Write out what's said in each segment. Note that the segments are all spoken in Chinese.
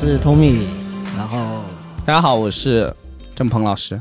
我是 Tommy，然后大家好，我是郑鹏老师，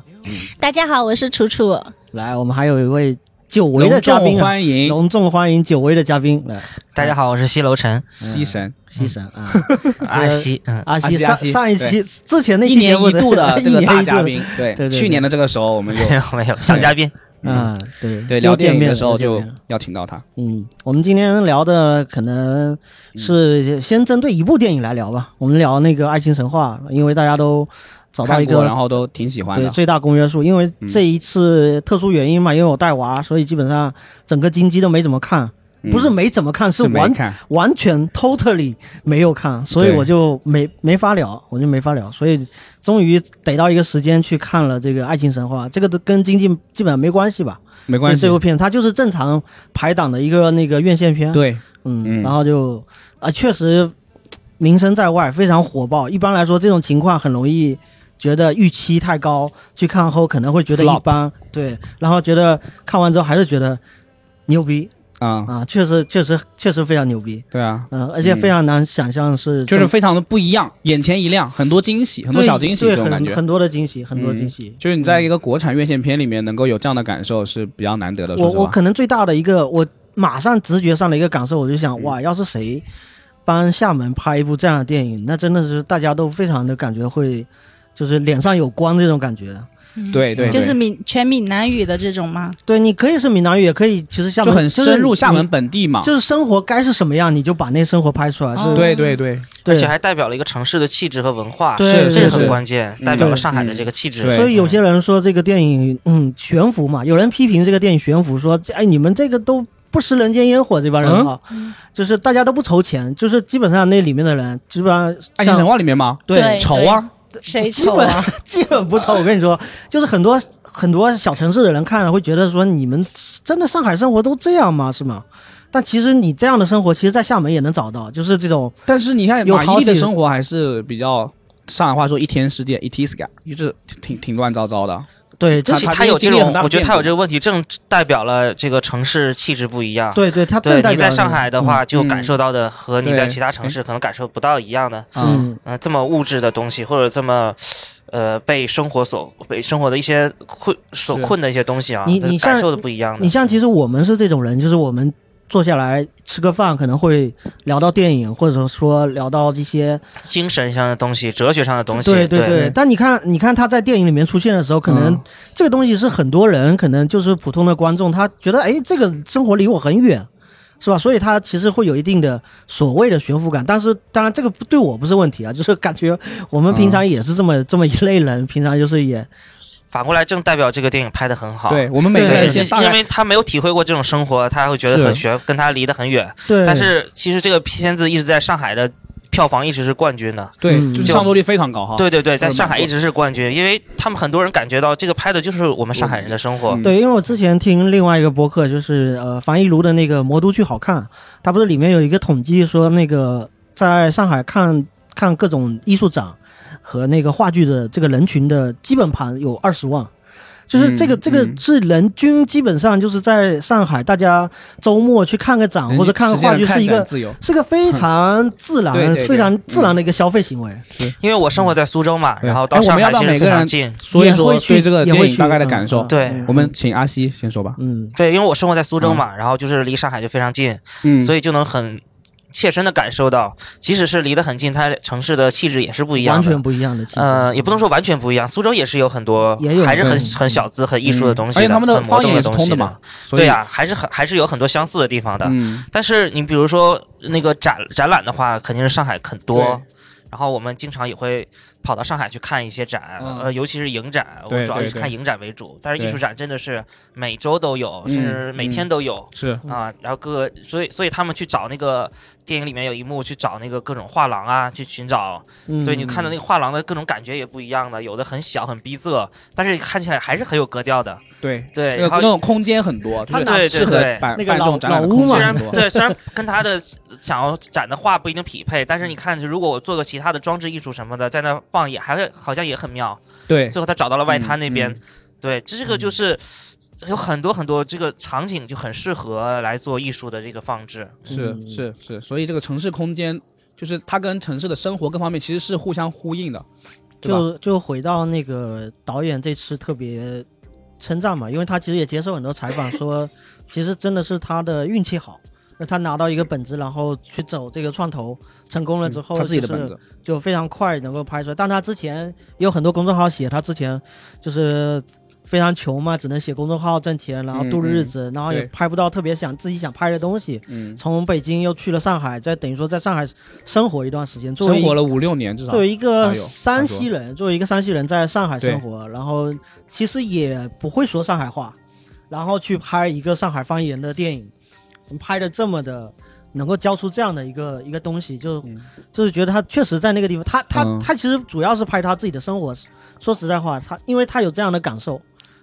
大家好，我是楚楚。来，我们还有一位久违的嘉宾、啊，欢迎。隆重欢迎久违的嘉宾来，大家好，我是西楼晨，西神。西神啊，阿西，嗯，阿西上上一期之前那 一年一度的这个大嘉宾，对。对对对。去年的这个时候我们有 没有没有小嘉宾，嗯，对。对聊电影又见面的时候就要请到他，嗯，我们今天聊的可能是先针对一部电影来聊吧。我们聊那个《爱情神话》，因为大家都找到一个然后都挺喜欢的，对最大公约数。因为嗯。这一次特殊原因嘛，因为我带娃，所以基本上整个金鸡都没怎么看，嗯不是没怎么看，是完完全 totally 没有看，所以我就没没法聊，我就没法聊，所以终于逮到一个时间去看了这个《爱情神话》，这个都跟经济基本上没关系吧？没关系。这，部片它就是正常排档的一个那个院线片，对，嗯，嗯。然后就啊，确实名声在外，非常火爆。一般来说，这种情况很容易觉得预期太高，去看后可能会觉得一般，对，然后觉得看完之后还是觉得牛逼啊，啊，确实确实确实非常牛逼，对啊，嗯、而且非常难想象是这就是非常的不一样，眼前一亮，很多惊喜，很多小惊喜对这种感觉。很很多的惊喜，很多嗯惊喜。就是你在一个国产院线片里面能够有这样的感受是比较难得的。我我可能最大的一个，我马上直觉上的一个感受，我就想，哇，要是谁帮厦门拍一部这样的电影，那真的是大家都非常的感觉会，就是脸上有光这种感觉。对对，就是闽全闽南语的这种吗？对，你可以是闽南语，也可以，其实厦门就很深入厦门本地嘛。就是生活该是什么样，你就把那生活拍出来。对对对。对。而且还代表了一个城市的气质和文化，对这个很关键，嗯代表了上海的这个气质。所以有些人说这个电影，嗯，悬浮嘛，有人批评这个电影悬浮，说，哎，你们这个都不食人间烟火，这帮人啊，嗯？就是大家都不筹钱，就是基本上那里面的人，基本上《爱情神话》里面吗？对。对愁啊，谁基本丑啊？基本不丑。我跟你说，就是很多很多小城市的人看了会觉得说，你们真的上海生活都这样吗？是吗？但其实你这样的生活，其实在厦门也能找到，就是这种但是你看马伊琍的生活还是比较上海话说一天世界一 t i s k 就是挺挺乱糟糟的。对，就他是他有这种我觉得他有这个问题，正代表了这个城市气质不一样。对对，他对，你在上海的话，就嗯感受到的和你在其他城市可能感受不到一样的，嗯，呃，这么物质的东西，或者这么。呃，被生活所被生活的一些困所困的一些东西啊，你你感受的不一样的。你像其实我们是这种人，就是我们坐下来吃个饭，可能会聊到电影，或者说聊到一些精神上的东西、哲学上的东西，对对对但你看，你看他在电影里面出现的时候，可能嗯这个东西是很多人，可能就是普通的观众，他觉得哎，这个生活离我很远，是吧？所以他其实会有一定的所谓的悬浮感。但是当然，这个不对我不是问题啊，就是感觉我们平常也是这么、这么一类人，平常就是也反过来正代表这个电影拍的很好。对我们每个人先因为他没有体会过这种生活，他会觉得很是悬，跟他离得很远。对。但是其实这个片子一直在上海的票房一直是冠军的。对，嗯就是上座率非常高哈。对对对，在上海一直是冠军，因为他们很多人感觉到这个拍的就是我们上海人的生活。嗯对，因为我之前听另外一个播客，就是呃樊一茹的那个《魔都剧好看》，他不是里面有一个统计说，那个在上海看看各种艺术展和那个话剧的这个人群的基本盘有二十万。就是这个，嗯这个嗯是人均基本上就是在上海，大家周末去看个展或者看个话剧，是一个自由。是个非 常自然、对对对非常自然的一个消费行为。因为我生活在苏州嘛，对然后到上海其实非常近。所以说也会去对这个也会去电影大概的感受嗯。对嗯我们请阿西先说吧。嗯，对，因为我生活在苏州嘛，然后就是离上海就非常近，嗯，所以就能很切身的感受到，即使是离得很近，它城市的气质也是不一样的。完全不一样的气质。呃，也不能说完全不一样，苏州也是有很多，也有还是很嗯很小资、很艺术的东西而且他们的方言也是动的东西通的嘛。对呀、还是很还是有很多相似的地方的。嗯，但是你比如说那个展展览的话，肯定是上海很多。然后我们经常也会跑到上海去看一些展，嗯呃，尤其是影展，我对主要是看影展为主。但是艺术展真的是每周都有，嗯甚至每天都有。是啊，然后各个，所以所以他们去找那个电影里面有一幕去找那个各种画廊啊，去寻找，嗯对你看到那个画廊的各种感觉也不一样的，有的很小很逼仄，但是看起来还是很有格调的。对对，然后那种空间很多，就是对对对办那个老老屋嘛。对，虽然跟他的想要展的画不一定匹配，但是你看，如果我做个其他的装置艺术什么的，在那放也还会好像也很妙。对，最后他找到了外滩那边，嗯嗯对，这个就是有很多很多这个场景就很适合来做艺术的这个放置。是嗯是是，所以这个城市空间就是它跟城市的生活各方面其实是互相呼应的，就就回到那个导演这次特别称赞嘛，因为他其实也接受很多采访说，其实真的是他的运气好。那他拿到一个本子，然后去走这个创投，成功了之后，嗯他自己的就是本子，就非常快能够拍出来。但他之前也有很多公众号写，他之前就是非常穷嘛，只能写公众号挣钱，然后度日子，然后也拍不到特别想自己想拍的东西。嗯，从北京又去了上海，再等于说在上海生活一段时间，作为生活了五六年至少。作。为一个山西人，作为一个山西人在上海生活，然后其实也不会说上海话，然后去拍一个上海方言的电影，拍的这么的能够交出这样的一个一个东西，就、嗯就是觉得他确实在那个地方，他他、嗯他其实主要是拍他自己的生活。说实在话，他因为他有这样的感受，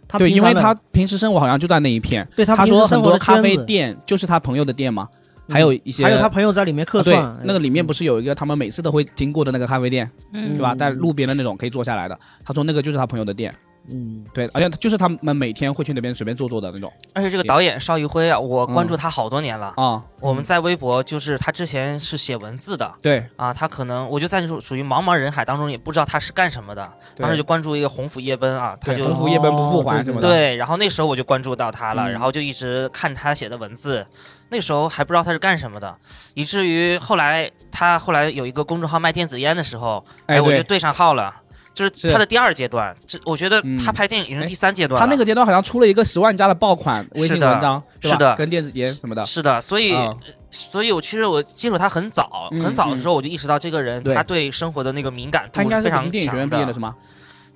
他对，因为他平时生活好像就在那一片。对他他说很多咖啡店就是他朋友的店嘛，嗯还有一些还有他朋友在里面客啊对串，，那个里面不是有一个他们每次都会经过的那个咖啡店，嗯对吧？嗯在路边的那种可以坐下来的。他说那个就是他朋友的店，嗯对，而且就是他们每天会去那边随便坐坐的那种而且这个导演邵艺辉啊，我关嗯注他好多年了。啊。我们在微博就是他之前是写文字的对，啊，他可能我就在属属于茫茫人海当中也不知道他是干什么的，当时就关注一个鸿福夜奔啊，他就对鸿福夜奔不复还哦什么的。对，然后那时候我就关注到他了，嗯然后就一直看他写的文字，那时候还不知道他是干什么的，以至于后来他后来有一个公众号卖电子烟的时候，哎，我就对上号了。就是是他的第二阶段，这我觉得嗯他拍电影已经是哎第三阶段了。他那个阶段好像出了一个十万加的爆款微信文章，是的跟电子烟什么的。是的，所以、啊所以我其实我接触他很早，嗯很早的时候我就意识到这个人、对他对生活的那个敏感他应该是度非常北京电影学院毕业的强是吗？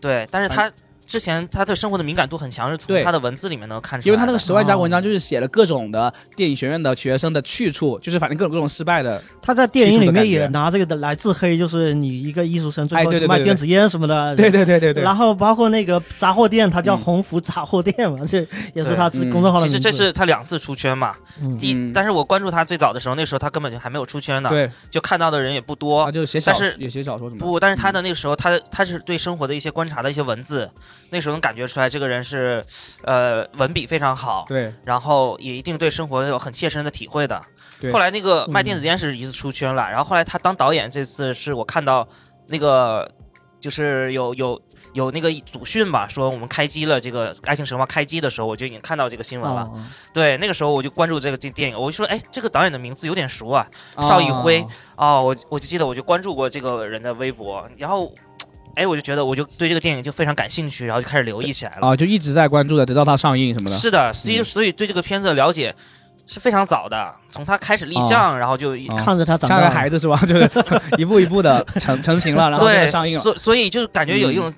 对，但是他之前他对生活的敏感度很强，是从他的文字里面能看出来。因为他那个十万加文哦章就是写了各种的电影学院的学生的去处，就是反正各种各种失败的。他在电影里面也拿这个的来自黑，就是你一个艺术生最后卖电子烟什么的，对对对对对。然后包括那个杂货店，他叫嗯鸿福杂货店嘛，这也是他自嗯公众号。其实这是他两次出圈嘛。嗯第一，嗯但是我关注他最早的时候，那时候他根本就还没有出圈呢，对，就看到的人也不多他。就写小但是也写小说什么的。不，但是他的那个时候，他他是对生活的一些观察的一些文字，那时候能感觉出来这个人是，呃，文笔非常好，对然后也一定对生活有很切身的体会的。后来那个卖嗯电子烟是一次出圈了，然后后来他当导演这次是我看到那个就是有有有那个组训吧，说我们开机了这个《爱情神话》开机的时候，我就已经看到这个新闻了。哦对，那个时候我就关注这个电电影，我就说，哎，这个导演的名字有点熟啊。邵艺辉啊哦，我我就记得我就关注过这个人的微博，然后，哎，我就觉得我就对这个电影就非常感兴趣，然后就开始留意起来了。啊，就一直在关注的，直到它上映什么的。是的，所以嗯所以对这个片子的了解是非常早的，从他开始立项，然后就看着他长像，个孩子是吧？就是 一步一步的成成型了，然后上映了。所所以就感觉有一种。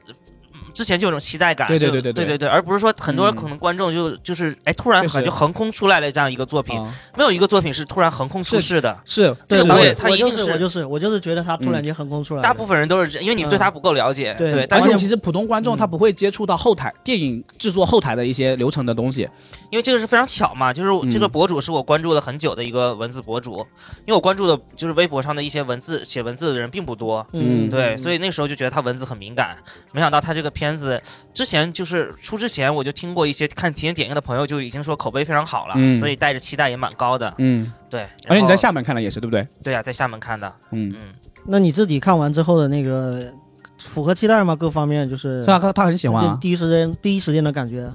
之前就有种期待感，对对对对对。对对，而不是说很多可能观众就就是哎突然就横空出来了这样一个作品，没有一个作品是突然横空出世的，是，对，他一定是我就是我就是觉得他突然间横空出来，大部分人都是因为你们对他不够了解，对，而且其实普通观众他不会接触到后台电影制作后台的一些流程的东西，因为这个是非常巧嘛，就是这个博主是我关注了很久的一个文字博主，因为我关注的就是微博上的一些文字写文字的人并不多，嗯，对，所以那时候就觉得他文字很敏感，没想到他这个。片子之前就是出之前我就听过一些看提前点映的朋友就已经说口碑非常好了，嗯所以带着期待也蛮高的，嗯，对，而且你在厦门看的也是对不对？对啊，在厦门看的，嗯，嗯，那你自己看完之后的那个符合期待吗？各方面就是是啊，他他很喜欢啊。第一时间第一时间的感觉，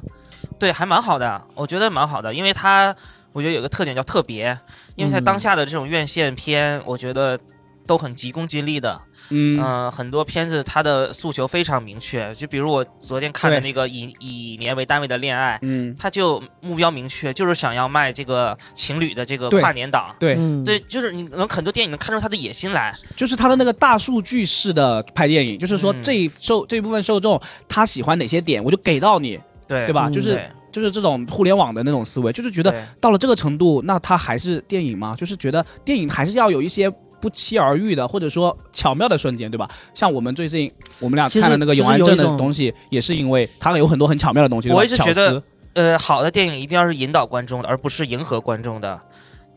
对，还蛮好的，我觉得蛮好的，因为它我觉得有个特点叫特别，因为在嗯当下的这种院线片，我觉得都很急功近利的，嗯。嗯、很多片子它的诉求非常明确，就比如我昨天看的那个以以年为单位的恋爱，嗯，它就目标明确，就是想要卖这个情侣的这个跨年档。对，嗯，对，就是你能很多电影能看出他的野心来，就是他的那个大数据式的拍电影，就是说嗯。这一受这一部分受众他喜欢哪些点，我就给到你，对。对吧？嗯。就是就是这种互联网的那种思维，就是觉得到了这个程度，那它还是电影吗？就是觉得电影还是要有一些不期而遇的，或者说巧妙的瞬间，对吧？像我们最近我们俩看了那个永安镇的东西，也是因为它有很多很巧妙的东西。我一直觉得呃，好的电影一定要是引导观众的，而不是迎合观众的。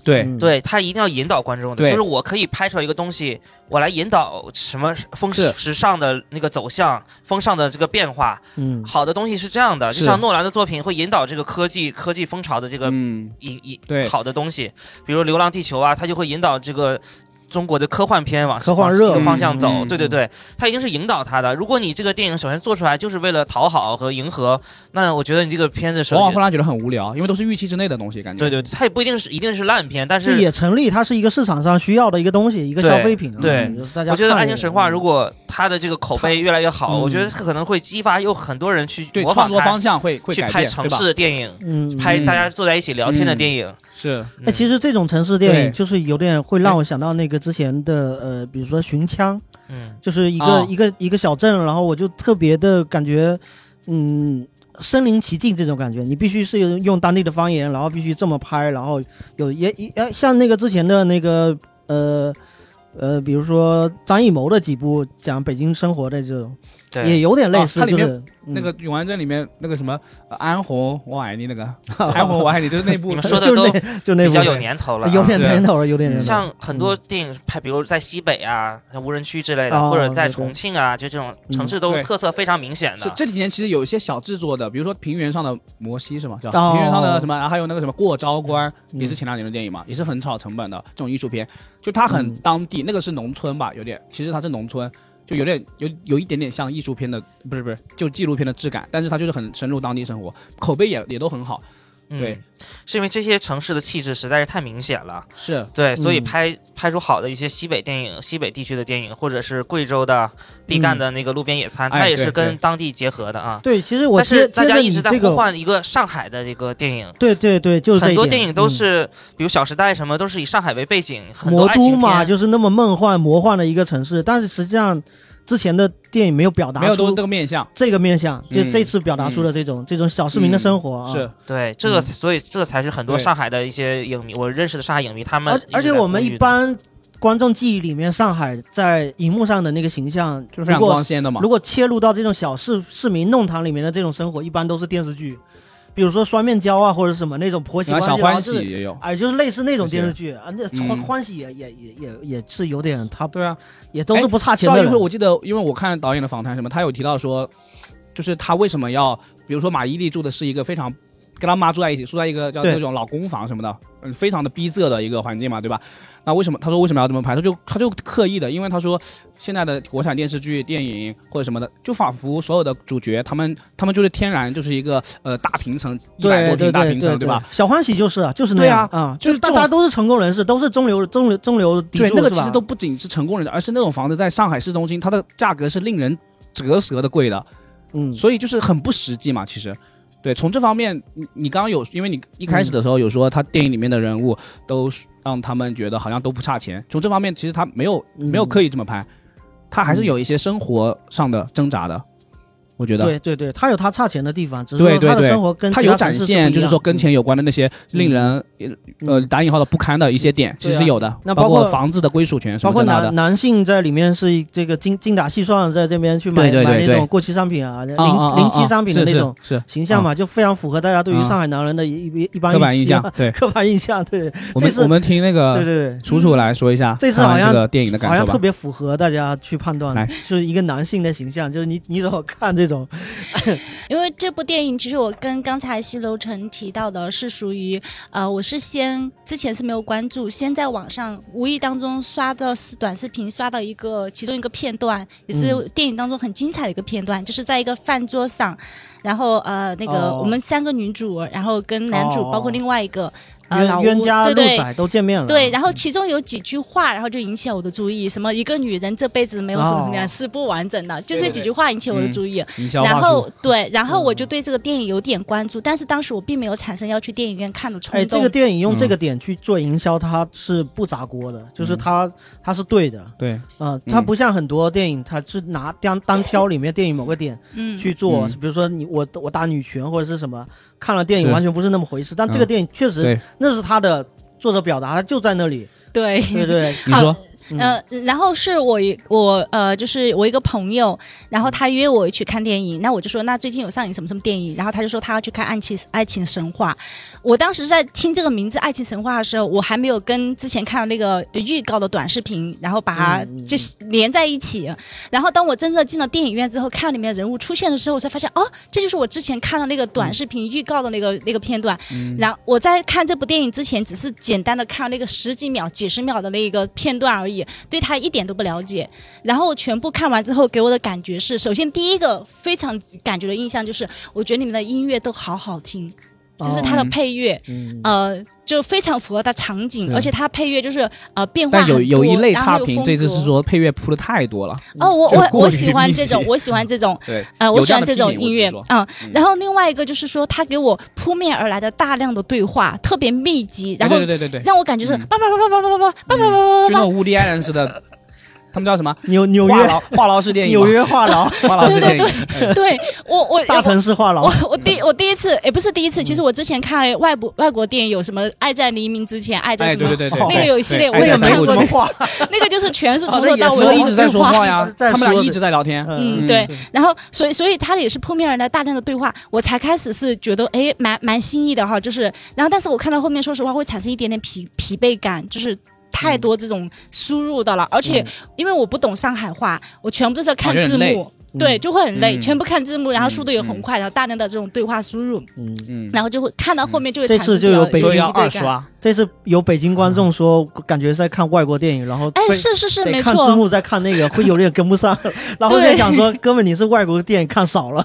对，嗯，对他一定要引导观众的，就是我可以拍出来一个东西，我来引导什么风是时尚的那个走向，风尚的这个变化。嗯，好的东西是这样的，就像诺兰的作品会引导这个科技科技风潮的这个嗯，引引对好的东西，比如《流浪地球》啊，它就会引导这个中国的科幻片往科幻热往方向走，对对对，它一定是引导他的。如果你这个电影首先做出来就是为了讨好和迎合，那我觉得你这个片子往往会让人觉得很无聊，因为都是预期之内的东西，感觉。对对，它也不一定是一定是烂片，但是也成立，它是一个市场上需要的一个东西，一个消费品啊。对嗯大家我觉得《爱情神话》嗯如果它的这个口碑越来越好，嗯我觉得它可能会激发有很多人去创作方，向会会去拍城市？的电影，嗯嗯拍大家坐在一起聊天的嗯电影。是，哎，其实这种城市电影就是有点会让我想到那个之前的呃，比如说《寻枪》，嗯，就是一个、哦一个一个小镇，然后我就特别的感觉，嗯，身临其境这种感觉。你必须是用当地的方言，然后必须这么拍，然后有也也呃像那个之前的那个呃呃，比如说张艺谋的几部讲北京生活的这种，也，有点类似，哦它里面就是、那个《永安镇》里面那个什么呃安红我爱你那个 安红我爱你，就是那部你们说的 都就那部比较有年头了啊，有点年头了，有点年头。像很多电影拍，比如在西北啊，像无人区之类的，哦或者在重庆啊，就这种城市都特色非常明显的。是这几年其实有一些小制作的，比如说平原上的摩西是吗？是哦吧？平原上的什么，然后还有那个什么过招官，嗯也是前两年的电影嘛，也是很炒成本的这种艺术片，就它很嗯当地，那个是农村吧，有点，其实它是农村。就有点有有一点点像艺术片的，不是不是，就纪录片的质感，但是它就是很深入当地生活，口碑也也都很好。嗯对，是因为这些城市的气质实在是太明显了。是，对，所以嗯拍拍出好的一些西北电影、西北地区的电影，或者是贵州的毕赣的那个路边野餐，哎它也是跟当地结合的啊。对，其实我但是大家一直在呼唤一个上海的这个电影，对对对，就是很多电影都嗯是，比如《小时代》什么，都是以上海为背景，很多魔都嘛，就是那么梦幻魔幻的一个城市，但是实际上之前的电影没有表达出没有都这个面相，这个面相，就嗯这次表达出了这种、这种小市民的生活啊。是，对这个，嗯。所以这才是很多对。上海的一些影迷，我认识的上海影迷，他们而直而且我们呼吁的。一般观众记忆里面，上海在荧幕上的那个形象，就是非常如果光鲜的嘛。如。果切入到这种小市市民弄堂里面的这种生活，一般都是电视剧，比如说双面胶啊，或者什么那种婆媳关系，欢喜也有，哎，就是类似那种电视剧啊，那欢嗯。欢喜也也也也也是有点，他对啊，也都是不差钱的人邵一会，我记得，因为我看导演的访谈什么，他有提到说，就是他为什么要，比如说马伊琍住的是一个非常跟他妈住在一起，住在一个叫那种老公房什么的，嗯，非常的逼仄的一个环境嘛，对吧？那为什么他说为什么要这么拍？他就他就刻意的，因为他说现在的国产电视剧、电影或者什么的，就仿佛所有的主角他们他们就是天然就是一个呃大平层，一百对对多平大对对平层，吧？？小欢喜就是啊，就是那对样啊就是大家都是成功人士，都是中流中流中流砥对，柱，对那个其实都不仅是成功人的，而是那种房子在上海市中心，它的价格是令人折舌的贵的。嗯，所以就是很不实际嘛。其实，对，从这方面，你你刚刚有，因为你一开始的时候有说他电影里面的人物都让他们觉得好像都不差钱，从这方面其实他没有嗯没有刻意这么拍，他还是有一些生活上的挣扎的，我觉得。对对对，他有他差钱的地方，只是说他的对对对生活跟他有展现，就是说跟钱有关的那些令人呃打引号的不堪的一些点，其实有的，那包括房子的归属权什包括男。男性在里面是这个精精打细算，在这边去买对对对对买那种过期商品啊，零啊啊啊零期商品的那种是形象嘛，就非常符合大家对于啊上海男人的一一一般刻板印象，对 刻板印象，对我们听那个对对。楚楚来说一下，这次好像这个电影的感受好像特。别符合大家去判断来，就是一个男性的形象，就是你你怎么看这种？因为这部电影，其实我跟刚才西楼城提到的是属于，呃，我是先之前是没有关注，先在网上无意当中刷到是短视频，刷到一个其中一个片段，也是嗯。电影当中很精彩的一个片段，就是在一个饭桌上，然后呃那个哦。我们三个女主，然后跟男主，哦包括另外一个呃老冤冤家路对对。都见面了，对，然后其中有几句话，然后就引起了我的注意，什么一个女人这辈子没有什么什么样、哦。是不完整的，就这几句话引起我的嗯注意。营销话然后术。对，然后我嗯就对这个电影有点关注，但是当时我并没有产生要去电影院看的冲哎，动。这个电影用这嗯个点去做营销，它是不砸锅的，就是嗯它它是对的，对，嗯，它嗯不像很多电影，它是拿单单挑里面电影某个点嗯，去做，嗯。比如说你我我打女权或者是什么，看了电影完全不是那么回事，但这个嗯。电影确实对，那是他的作者表达，他就在那里，对，对对，你说，嗯呃，然后是我一我呃，就是我一个朋友，然后他约我去看电影，那我就说那最近有上映什么什么电影，然后他就说他要去看《爱情爱情神话》。我当时在听这个名字《爱情神话》的时候，我还没有跟之前看的那个预告的短视频，然后把它就连在一起。然后当我真正进了电影院之后，看里面人物出现的时候，我才发现哦，这就是我之前看的那个短视频预告的那个、那个片段。嗯然后我在看这部电影之前，只是简单的看那个十几秒、几十秒的那个片段而已。已，对他一点都不了解。然后全部看完之后，给我的感觉是，首先第一个非常感觉的印象就是，我觉得你们的音乐都好好听，就是它的哦配乐，嗯呃，就非常符合它场景，而且它配乐就是呃变化但有很多有一类差评，这次是说配乐铺的太多了。哦，我我我喜欢这种，我喜欢这种。对，呃，我喜欢这种音乐。嗯嗯，然后另外一个就是说，他给我扑面而来的大量的对话，特别密集，然后对对对对对，让我感觉是嗯。叭叭叭叭叭叭叭叭叭叭叭叭叭，就那种乌迪艾伦似的，他们叫什么？纽纽约话痨话痨式电影，纽约话痨，话痨式电影，哎 对我我大城市话痨，我我第我第一次，也不是第一次，其实我之前看外国外国电影有什么《爱在黎明之前》，爱在哎，什么，对对对对，那个有一系列我也看过？那个就是全是从头到尾一直在说话。呀，他们俩一直在聊天。嗯，嗯对。然后，所以，所以他也是扑面而来大量的对话，我才开始是觉得，哎，蛮蛮新意的哈。就是，然后，但是我看到后面，说实话会产生一点点疲疲惫感，就是太多这种输入的了，而且因为我不懂上海话，我全部都是要看字幕。对，就会很累，嗯。全部看字幕，然后速度也很嗯。快，然后大量的这种对话输入，嗯，嗯，然后就会看到后面就会这产生次就有北比较所以要疲惫感。二刷。这次有北京观众说，感觉在看外国电影，然后哎，是是是，没错，看字幕在看那个，会有点跟不上，然后对在想说，哥们你是外国电影看少了，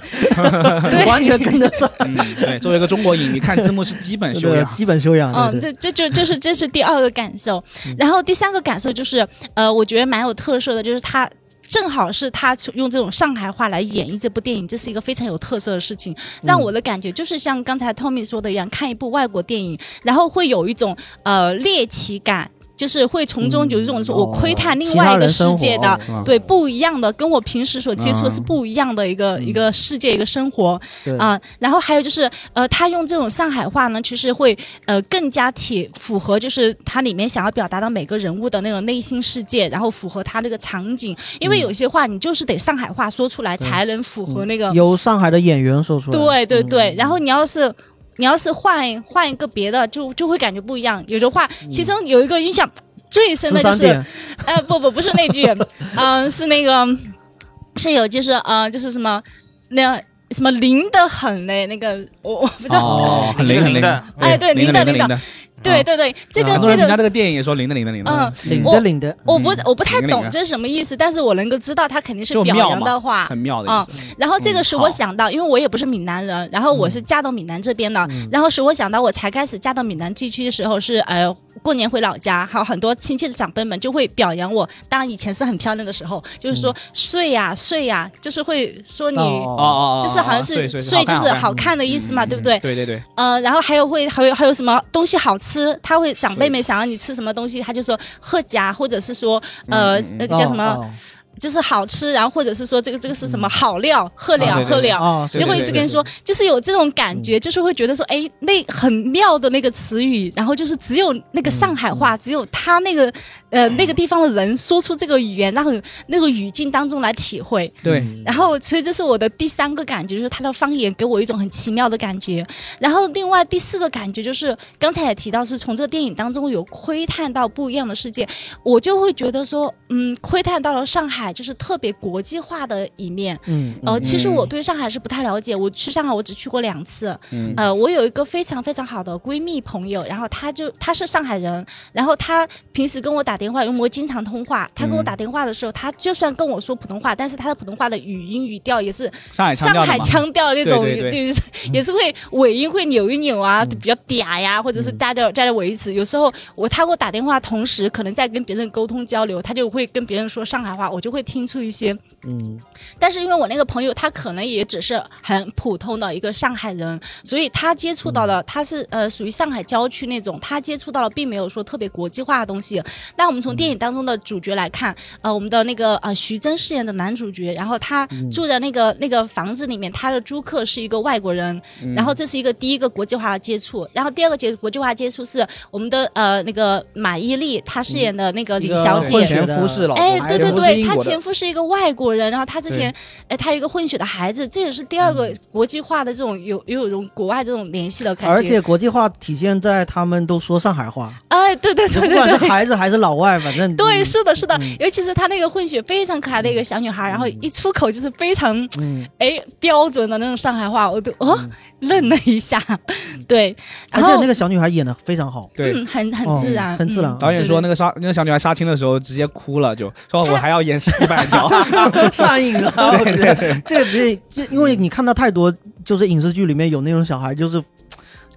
完全跟得上，嗯，对，作为一个中国影迷，看字幕是基本修养。基本修养，嗯，这这就就是这是第二个感受，然后第三个感受就是，呃，我觉得蛮有特色的，就是他。正好是他用这种上海话来演绎这部电影，这是一个非常有特色的事情，让我的感觉就是像刚才 Tommy 说的一样，看一部外国电影，然后会有一种呃猎奇感，就是会从中有一种说我窥探另外一个世界的，嗯对不一样的，跟我平时所接触的是不一样的一个、一个世界一个生活对啊、然后还有就是呃，他用这种上海话呢，其实会呃更加贴符合就是他里面想要表达的每个人物的那种内心世界，然后符合他那个场景，因为有些话你就是得上海话说出来才能符合那个。由上海的演员说出来，对对对，嗯然后你要是。你要是换换一个别的，就就会感觉不一样。有的话，其中有一个印象最深的 就是，呃，不不不是那句，嗯、是那个是有就是呃就是什么那什么灵的很嘞，那个我我不知道，哦，很灵很灵的，哎对灵灵的灵的灵的，对对对，这个这个人评价这个电影也说领的领的领的，嗯，领的领的，我不我不太懂这是什么意思，但是我能够知道它肯定是表扬的话，很妙的啊。然后这个嗯使我想到，因为我也不是闽南人，然后我是嫁到闽南这边的，然后使我想到我才开始嫁到闽南地区的时候是呃过年回老家，还有很多亲戚的长辈们就会表扬我。当然以前是很漂亮的时候，就是说睡呀睡呀，就是会说你。就是好像是睡就是好看的意思嘛，对不对？对对对，呃，然后还有会还有还有什么东西好吃，他会长辈们想让你吃什么东西，他就说贺家，或者是说呃叫什么，哦就是好吃，然后或者是说这个这个是什么好料，贺料啊对对对。贺料。哦，就会一直跟你说，就是有这种感觉，就是会觉得说，哎，那很妙的那个词语，然后就是只有那个上海话，只有他那个呃那个地方的人说出这个语言，然后那个语境当中来体会。对，嗯然后，所以这是我的第三个感觉，就是他的方言给我一种很奇妙的感觉。然后，另外第四个感觉就是刚才也提到，是从这个电影当中有窥探到不一样的世界，我就会觉得说，嗯，窥探到了上海就是特别国际化的一面。嗯，呃，其实嗯我对上海是不太了解，我去上海我只去过两次。嗯呃，我有一个非常非常好的闺蜜朋友，然后她就她是上海人，然后她平时跟我打电话，因为我们经常通话，她跟我嗯打电话的时候，她就算跟我说普通话，但是她的普通话的语音语调也是上海腔上海腔调那种，对对对 也是会尾音会扭一扭啊，比较嗲呀，或者是带着带着尾词。有时候我她给我打电话，同时可能在跟别人沟通交流，她就会跟别人说上海话，我就会听出一些。嗯。但是因为我那个朋友，他可能也只是很普通的一个上海人，所以他接触到了，他是呃属于上海郊区那种，他接触到了并没有说特别国际化的东西。那我们从电影当中的主角来看，呃，我们的那个呃徐峥饰演的男主角，然后他住在那个那个房子里面，他的租客是一个外国人，然后这是一个第一个国际化的接触，然后第二个接国际化接触是我们的呃那个马伊琍她饰演的那个李小姐，哎，对对对，前夫是英他国的前夫是一个外国人，然后他之前，哎，他有一个混血的孩子，这也是第二个国际化的这种有有一种国外这种联系的感觉。而且国际化体现在他们都说上海话，哎，对对对不管是对对。孩子还是老外，反正 对，是的，是的，嗯。尤其是她那个混血非常可爱的一个小女孩，然后一出口就是非常嗯，哎标准的那种上海话，我都哦愣了一下，对，而且那个小女孩演的非常好，对。嗯很很哦自然，很自然嗯导演说那个杀那个小女孩杀青的时候直接哭了，就说我还要演西半条。上瘾了。我觉得这个直接就因为你看到太多，就是影视剧里面有那种小孩，就是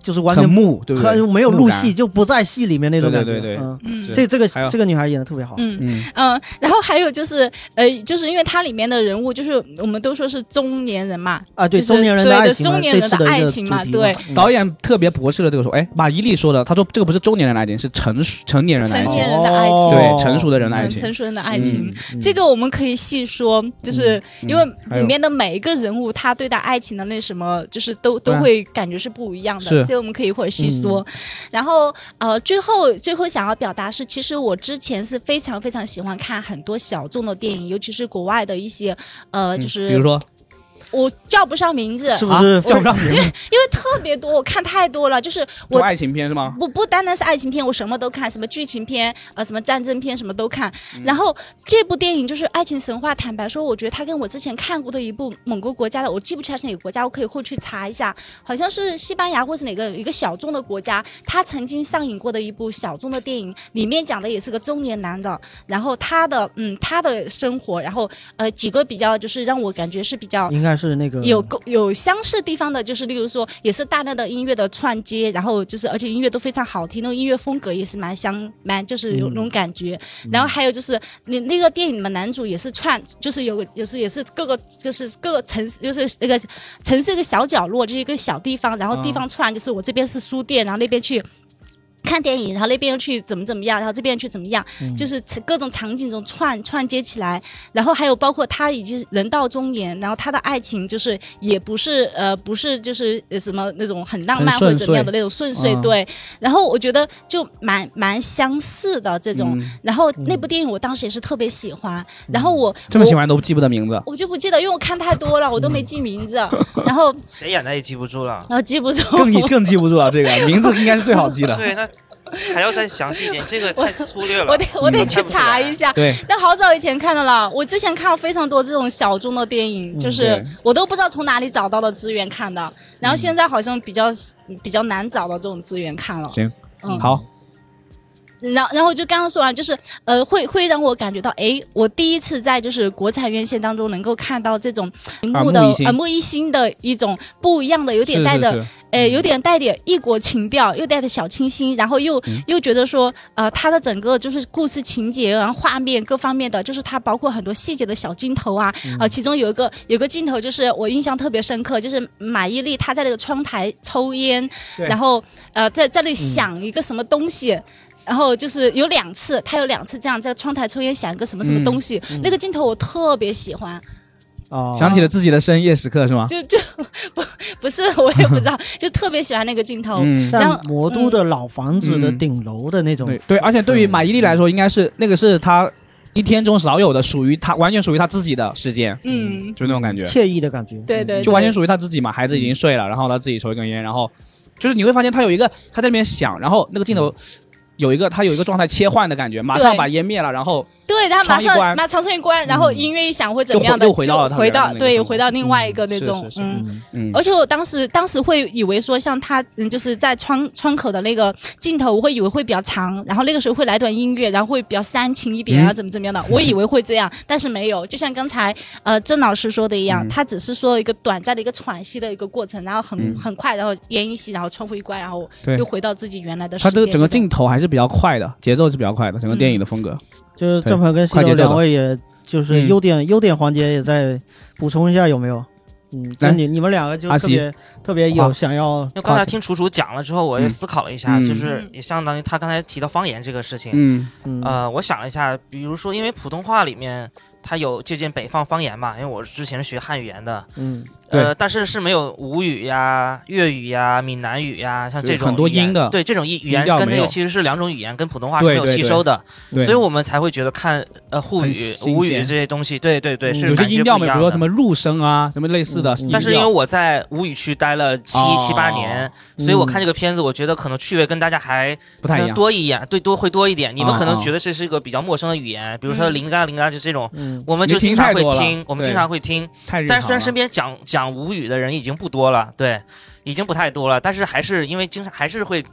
就是完全木，对不对？很没有入戏，。就不在戏里面那种感觉。对对对对。嗯，嗯。这这个这个女孩演的特别好。嗯。嗯，嗯，然后还有就是，呃，就是因为它里面的人物，就是我们都说是中年人嘛，啊，对，中年人的对爱情，对中年人的爱情嘛对。嗯。导演特别驳斥了这个说，哎，马伊琍说的，他说这个不是中年人的爱情，是成熟成年人的爱情。成年，人的爱情。哦对，成熟的人的爱情。嗯成。熟人的爱情。嗯这个我们可以细说，就是嗯因为里面的每一个人物，他对待爱情的那什么，就是都都会感觉是不一样的，以我们可以一会儿细说。然后呃，最后最后想要表达是，其实我之前是非常非常喜欢看很多小众的电影，尤其是国外的一些呃，嗯就是比如说，我叫不上名字，是不是啊叫不上名字，因 为因为特别多，我看太多了，就是我我爱情片是吗？不不单单是爱情片，我什么都看，什么剧情片，呃，什么战争片，什么都看。嗯然后这部电影就是《爱情神话》，坦白说，我觉得它跟我之前看过的一部某个国家的，我记不起来是哪个国家，我可以会去查一下，好像是西班牙或是哪个一个小众的国家，它曾经上映过的一部小众的电影，里面讲的也是个中年男的，然后他的嗯他的生活，然后呃几个比较就是让我感觉是比较应该是那个有有相似地方的，就是例如说，也是大量的音乐的串接，然后就是而且音乐都非常好听，那个音乐风格也是蛮相蛮就是有那种感觉。然后还有就是你那个电影的男主也是串，就是有有时也是各个就是各个城市就是那个城市一个小角落，就是一个小地方，然后地方串就是我这边是书店，然后那边去。看电影，然后那边又去怎么怎么样，然后这边去怎么样，就是各种场景中串串接起来，然后还有包括他已经人到中年，然后他的爱情就是也不是呃不是就是呃什么那种很浪漫或者怎么样的那种顺遂，嗯对。然后我觉得就蛮蛮相似的这种，嗯然后那部电影我当时也是特别喜欢，然后我我这么喜欢都记不得名字。我就不记得，因为我看太多了，我都没记名字，然后谁演的也记不住了。然后记不住。更更记不住了，这个名字应该是最好记的。对，那 还要再详细一点，这个太粗略了。我得我得嗯去查一下，对，那好早以前看的了，我之前看了非常多这种小众的电影，就是我都不知道从哪里找到的资源看的，然后现在好像比较比较难找到这种资源看了。行，嗯，好，然后然后就刚刚说完，就是呃，会会让我感觉到，哎，我第一次在就是国产院线当中能够看到这种荧幕的耳目一新的一种不一样的，有点带的是是是呃，有点带点异国情调，又带着小清新，然后又、嗯。又觉得说，呃，它的整个就是故事情节，然后画面各方面的，就是它包括很多细节的小镜头啊，嗯。呃，其中有一个有个镜头就是我印象特别深刻，就是马伊琍她在那个窗台抽烟，然后呃在在那里想一个什么东西。然后就是有两次，他有两次这样在窗台抽烟，想一个什么什么东西，那个镜头我特别喜欢，哦，想起了自己的深夜时刻是吗？就就不不是我也不知道，就特别喜欢那个镜头。嗯，在然后魔都的老房子的嗯。顶楼的那种。对对，而且对于马伊琍来说，应该是那个是她一天中少有的属于她完全属于她自己的时间，嗯，就那种感觉，惬意的感觉，对对，对就完全属于她自己嘛。孩子已经睡了，然后她自己抽一根烟，然后就是你会发现她有一个她在那边想，然后那个镜头。有一个，他有一个状态切换的感觉，马上把烟灭了，然后对，然后马上马上窗一关，然后音乐一响或怎么样的，就回到回到对回到另外一个那种嗯。嗯，嗯，而且我当时当时会以为说，像他嗯，就是在窗窗口的那个镜头，我会以为会比较长，然后那个时候会来段音乐，然后会比较煽情一点，嗯然后怎么怎么样的，我以为会这样，但是没有。就像刚才呃郑老师说的一样，嗯他只是说一个短暂的一个喘息的一个过程，然后很、嗯很快，然后烟一熄，然后窗户一关，然后又回到自己原来的世她界。这个整个镜头还是比较快的，节奏是比较快的，整个电影的风格。就是郑鹏跟西楼快节奏的两位，也就是嗯。优点优点环节也再补充一下有没有？嗯，那你你们两个就特别特别有想要因为刚才听楚楚讲了之后，我也嗯。思考了一下，嗯。就是也相当于他刚才提到方言这个事情。嗯。嗯。呃，我想了一下，比如说，因为普通话里面它有借鉴北方方言嘛，因为我之前是学汉语言的，嗯，呃，但是是没有吴语呀、粤语呀、闽南语呀，像这种很多音的对这种语语言跟那个其实是两种语言，跟普通话是没有吸收的，对。所以我们才会觉得看呃沪语、新吴语这些东西，对对对，嗯是有些音调没，比如说什么入声啊，什么类似的嗯。但是因为我在吴语区待了七、哦七八年，所以我看这个片子，我觉得可能趣味跟大家还不太一样，多一眼，对多会多一点。你们可能哦。觉得这是一个比较陌生的语言，比如说嗯。零嘎零嘎就这种，嗯，我们就经常会听，我们经常会听。但是虽然身边讲讲吴语的人已经不多了，对，已经不太多了，但是还是因为经常还是会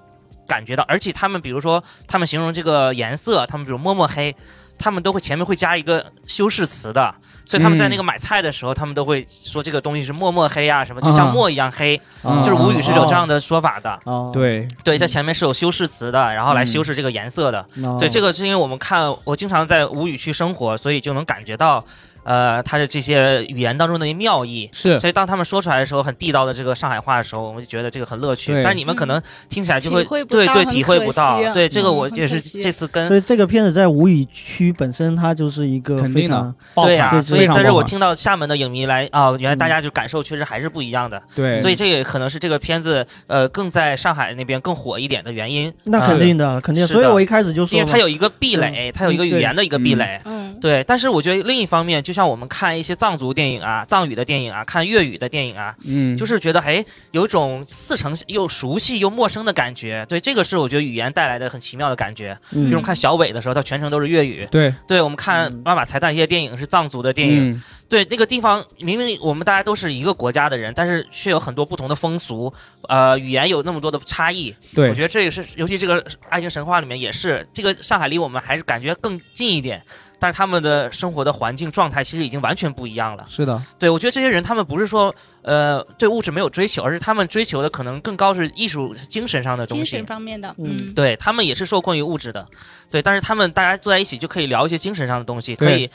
感觉到，而且他们比如说他们形容这个颜色，他们比如摸摸黑，他们都会前面会加一个修饰词的，所以他们在那个买菜的时候，他们都会说这个东西是墨墨黑啊什么，就像墨一样黑，嗯就是吴语是有这样的的说法的。哦，对，对，在前面是有修饰词的，然后来嗯。修饰这个颜色的。哦对，这个是因为我们看，我经常在吴语区生活，所以就能感觉到，呃，他的这些语言当中的妙意。是所以当他们说出来的时候，很地道的这个上海话的时候，我们就觉得这个很乐趣。但是你们可能听起来就会体会不对对体会不到。啊对，这个嗯我也是这次跟所以这个片子在吴语区本身它就是一个肯定的非常，爆对呀、款所以但是我听到厦门的影迷来啊、原来大家就感受确实还是不一样的。对，所以这也可能是这个片子呃更在上海那边更火一点的原因。那啊肯定的，肯定。是的所以我一开始就说因，为它有一个壁垒，它有一个语言的一个壁嗯垒。嗯，对，但是我觉得另一方面，就像我们看一些藏族电影啊、藏语的电影啊、看粤语的电影啊，嗯，就是觉得哎，有一种似曾又熟悉又陌生的感觉。对，这个是我觉得语言带来的很奇妙的感觉。嗯比如看小伟的时候，他全程都是粤语。对对，我们看嗯《妈妈彩蛋》一些电影是藏族的电影。嗯对，那个地方明明我们大家都是一个国家的人，但是却有很多不同的风俗，呃，语言有那么多的差异。对我觉得这也是，尤其这个《爱情神话》里面也是，这个上海离我们还是感觉更近一点，但是他们的生活的环境状态其实已经完全不一样了。是的，对我觉得这些人他们不是说呃对物质没有追求，而是他们追求的可能更高是艺术精神上的东西。精神。方面的，嗯。嗯，对他们也是受困于物质的，对，但是他们大家坐在一起就可以聊一些精神上的东西，可以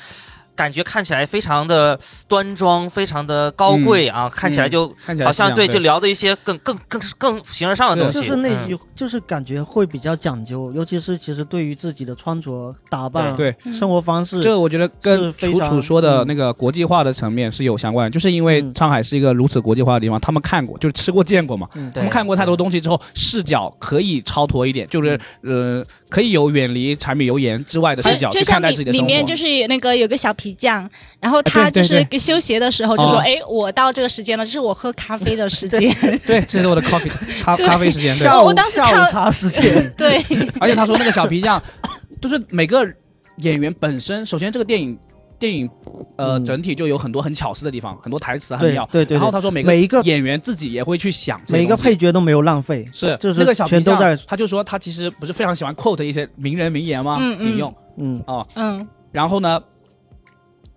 感觉看起来非常的端庄，非常的高贵啊，看起来就看起来好像对，就聊的一些更更更更形而上的东西，就是那嗯。句，就是感觉会比较讲究，尤其是其实对于自己的穿着打扮、对。嗯生活方式，这个我觉得跟楚楚说的嗯。那个国际化的层面是有相关的，就是因为嗯。上海是一个如此国际化的地方，他们看过，就是吃过见过嘛，嗯他们看过太多东西之后，视角可以超脱一点，就是呃，可以有远离柴米油盐之外的视角去看待自己的生活。里面就是那个有个小皮匠，然后他就是给修鞋的时候就说：“哦哎，我到这个时间了，这是我喝咖啡的时间。对，这是我的 coffee 咖 咖啡时间，对。我下午下午当时看茶时间”，对，而且他说那个小皮匠，就是每个演员本身，首先这个电影电影呃、嗯。整体就有很多很巧思的地方，很多台词很对妙。对对对。然后他说每每一个演员自己也会去想每一个配角都没有浪费，是就是那个小皮匠全都在他就说他其实不是非常喜欢 quote 一些名人名言吗？嗯嗯。引用嗯。哦，嗯。然后呢，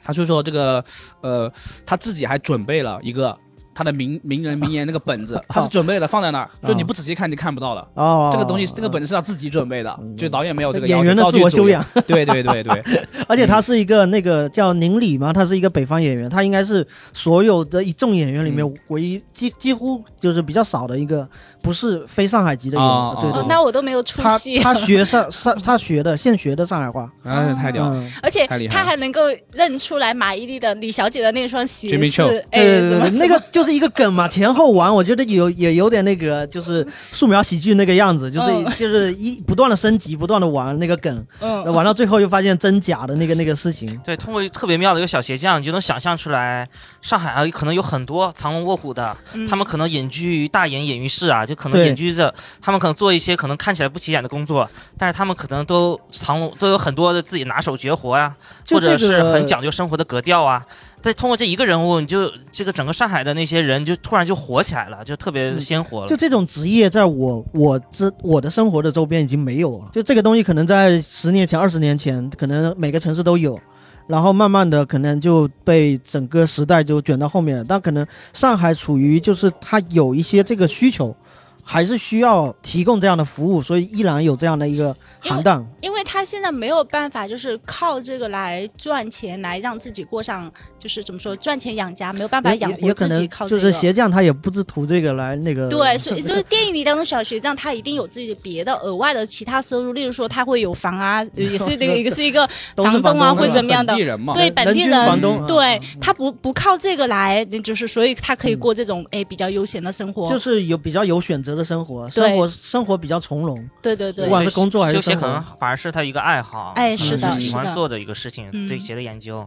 他就说这个呃，他自己还准备了一个他的名名人名言那个本子，他是准备了放在那儿，就你不仔细看你看不到了。哦，这个东西，这个本子是他自己准备的，嗯就导演没有这个要求演员的自我修。养，对对对对，而且他是一个那个叫宁理嘛，他是一个北方演员，他应该是所有的一众演员里面嗯。唯一几几乎就是比较少的一个不是非上海籍的演哦员，对那我都没有出他戏，他学上上 他学的现学的上海话，哎，太屌而且他还能够认出来马伊琍的李小姐的那双鞋是哎那个就是一个梗嘛，前后玩，我觉得有也有点那个就是素描喜剧那个样子，就是嗯 就是一不断的升级，不断的玩那个梗，嗯玩到最后又发现真假的那个那个事情。对，通过特别妙的一个小鞋匠，你就能想象出来，上海啊可能有很多藏龙卧虎的，嗯他们可能隐居于大隐隐于市啊，就可能隐居着，他们可能做一些可能看起来不起眼的工作，但是他们可能都藏龙都有很多的自己拿手绝活呀、就或者是很讲究生活的格调啊。再通过这一个人物，你就这个整个上海的那些人就突然就火起来了，就特别嗯鲜活了。就这种职业，在我我之我的生活的周边已经没有了。就这个东西，可能在十年前、二十年前，可能每个城市都有，然后慢慢的可能就被整个时代就卷到后面了。但可能上海处于就是它有一些这个需求，还是需要提供这样的服务，所以依然有这样的一个行当。因为他现在没有办法，就是靠这个来赚钱，来让自己过上就是怎么说赚钱养家，没有办法养活自己，靠这个。就是鞋匠，他也不是图这个来那个。对，所以就是电影里当中小鞋匠，他一定有自己别的额外的其他收入，例如说他会有房啊，也是那个一个是一个房东啊，或者怎么样的本地。人嘛，对本地人房东，对嗯他不不靠这个来，就是所以他可以过这种哎比较悠闲的生活。就是有比较有选择的生活，生活生活比较从容。对对对不，管是工作还是休闲，可能反而是他一个爱好，哎嗯是的是喜欢做的一个事情，嗯对鞋的研究。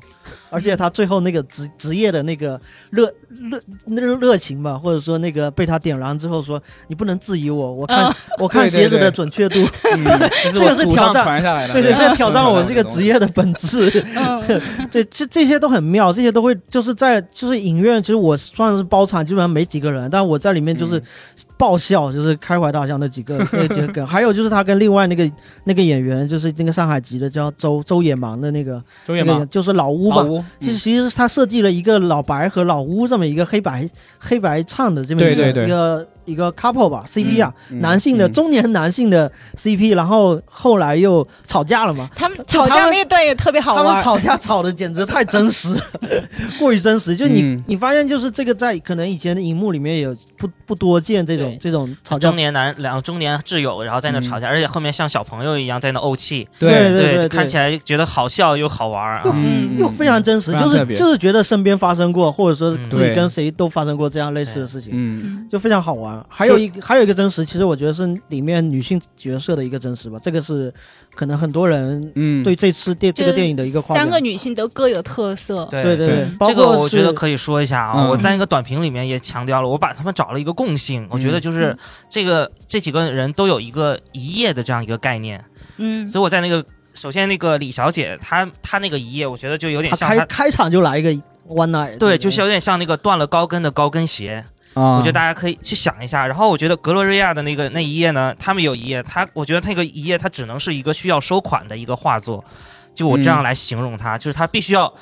而且他最后那个职职业的那个热热那个热情吧，或者说那个被他点燃之后说，你不能质疑我，我看、嗯我看鞋子的准确度，嗯，这这个是祖上挑战传下来的，对对，对这挑战了我这个 职。业的本质。嗯，对，这这些都很妙，这些都会就是在就是影院，其实我算是包场，基本上没几个人，但我在里面就是爆笑，就是开怀大笑那几个那几个梗，还有就是他跟另外那个那个演员，就是那个上海籍的叫周周野芒的那个，周野芒，那个就是老乌吧。其实其实是他设计了一个老白和老乌这么一个黑白黑白唱的这么一个一个一个 couple 吧 CP 啊，嗯男性的、嗯。中年男性的 CP，然后后来又吵架了嘛。他们吵架那一段也特别好玩。他们吵架吵的简直太真实，过于真实。就你、嗯。你发现，就是这个在可能以前的荧幕里面也不不多见这种这种吵架。中。年男两个中年挚友，然后在那嗯吵架，而且后面像小朋友一样在那怄气，对对对看起来觉得好笑又好玩儿啊。嗯又非常真实，就是就是觉得身边发生过，或者说嗯自己跟谁都发生过这样类似的事情，嗯，就非常好玩。还有一还有一个真实，其实我觉得是里面女性角色的一个真实吧，这个是可能很多人嗯，对这次电这个电影的一个三个。女性都各有特色。对对对包这个我觉得可以说一下啊，嗯我在那个短评里面也强调了，我把他们找了一个共性，我觉得就是这个这几个人都有一个一夜的这样一个概念，嗯，所以我在那个首先那个李小姐，她她那个一夜，我觉得就有点像她，开开场就来一个 one night，对，就是有点像那个断了高跟的高跟鞋，啊，我觉得大家可以去想一下。然后我觉得格罗瑞亚的那个那一页呢，他们有一页，他我觉得那个一页它只能是一个需要收款的一个画作，就我这样来形容它，就是它必须要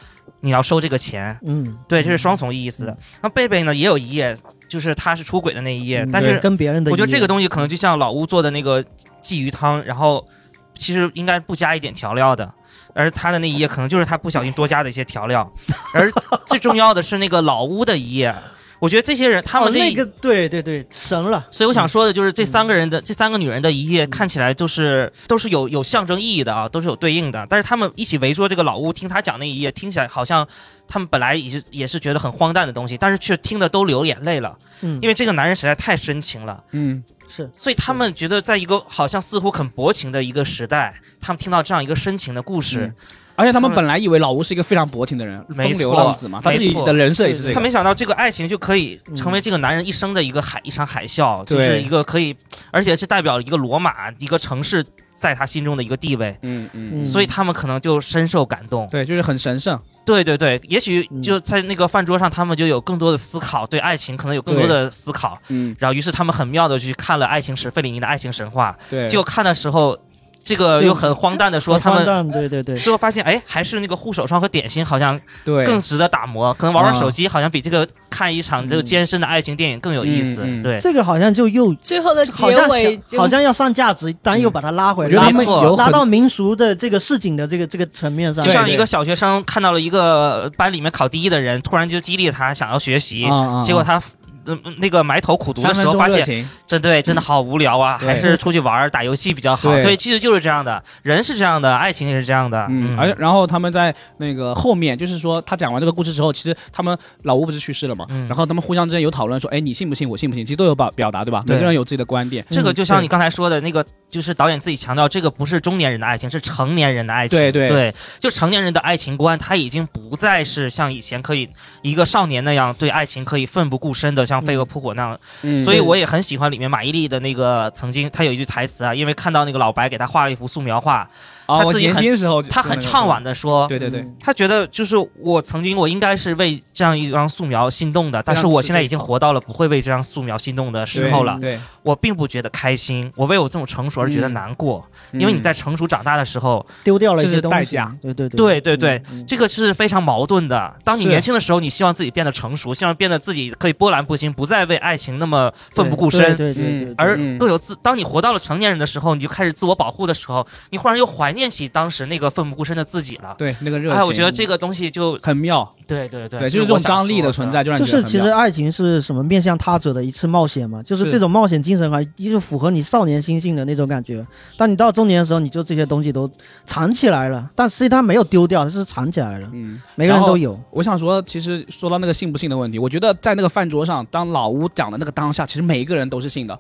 你要收这个钱，嗯，对，这是双重意思的。那贝贝呢也有一页，就是他是出轨的那一页，嗯但是跟别人的，我觉得这个东西可能就像老屋做的那个鲫鱼汤，然后其实应该不加一点调料的。而他的那一页可能就是他不小心多加的一些调料，而最重要的是那个老屋的一页，我觉得这些人他哦们这那个对对对神了，所以我想说的就是这三个人的、这三个女人的一页看起来都是都是有有象征意义的啊，都是有对应的。但是他们一起围坐这个老屋听他讲那一页，听起来好像他们本来也是也是觉得很荒诞的东西，但是却听得都流眼泪了，嗯，因为这个男人实在太深情了。嗯，是所以他们觉得，在一个好像似乎很薄情的一个时代，他们听到这样一个深情的故事，嗯而且他们本来以为老吴是一个非常薄情的人，没风流浪子嘛，他自己的人设也是这个，他没想到这个爱情就可以嗯成为这个男人一生的一个海一场海啸，就是一个可以，而且是代表了一个罗马一个城市在他心中的一个地位。嗯嗯，嗯所以他们可能就深受感动。对，就是很神圣，对对对，也许嗯就在那个饭桌上，他们就有更多的思考，对爱情可能有更多的思考。嗯，然后，于是他们很妙的去看了爱情史费里尼的爱情神话。对，结果看的时候，这个又很荒诞的说他们。对对对，最后发现，哎，还是那个护手霜和点心好像对。更值得打磨，可能玩玩啊。手机好像比这个看一场这个艰深的爱情电影更有意思。对，这个好像就又最后的结好像尾好像要上价值，但又把它拉回来，拉到有很拉到民俗的这个市井的这个这个层面上，就像一个小学生看到了一个班里面考第一的人，突然就激励他想要学习，结果他。呃那个埋头苦读的时候，发现真对，真的好无聊啊，对还是出去玩打游戏比较好。对对，其实就是这样的，人是这样的，爱情也是这样的。嗯，而然后他们在那个后面，就是说他讲完这个故事之后，其实他们老吴不是去世了嘛，嗯然后他们互相之间有讨论说，哎，你信不信？我信不信？其实都有表表达，对吧？对每个人有自己的观点。这个就像你刚才说的那个，就是导演自己强调，这个不是中年人的爱情，是成年人的爱情。对对对，就成年人的爱情观，他已经不再是像以前可以一个少年那样对爱情可以奋不顾身的，像飞蛾扑火那样。嗯，所以我也很喜欢里面马伊琍的那个曾经，她有一句台词啊，因为看到那个老白给她画了一幅素描画，他自己很轻时候他，很怅惘的说，对对对，嗯。他觉得就是我曾经我应该是为这样一张素描心动的，但是我现在已经活到了不会为这张素描心动的时候了。对，我并不觉得开心，我为我这种成熟而觉得难过，因为你在成熟长大的时候，丢掉了一这是些东西，代价。对对对。对对，嗯嗯。这个是非常矛盾的。当你年轻的时候，你希望自己变得成熟，希望变得自己可以波澜不惊，不再为爱情那么奋不顾身。对对对对对，而嗯更有自，当你活到了成年人的时候，你就开始自我保护的时候，你忽然又怀念起当时那个奋不顾身的自己了。对那个热情，哎，我觉得这个东西就很妙，对对对，对，就是这种张力的存在，就让你就是其实爱情是什么面向他者的一次冒险嘛，就是是这种冒险精神还就符合你少年心性的那种感觉。当你到中年的时候，你就这些东西都藏起来了，但实际它没有丢掉，它是藏起来了，嗯。每个人都有。我想说，其实说到那个信不信的问题，我觉得在那个饭桌上，当老吴讲的那个当下，其实每一个人都是信的。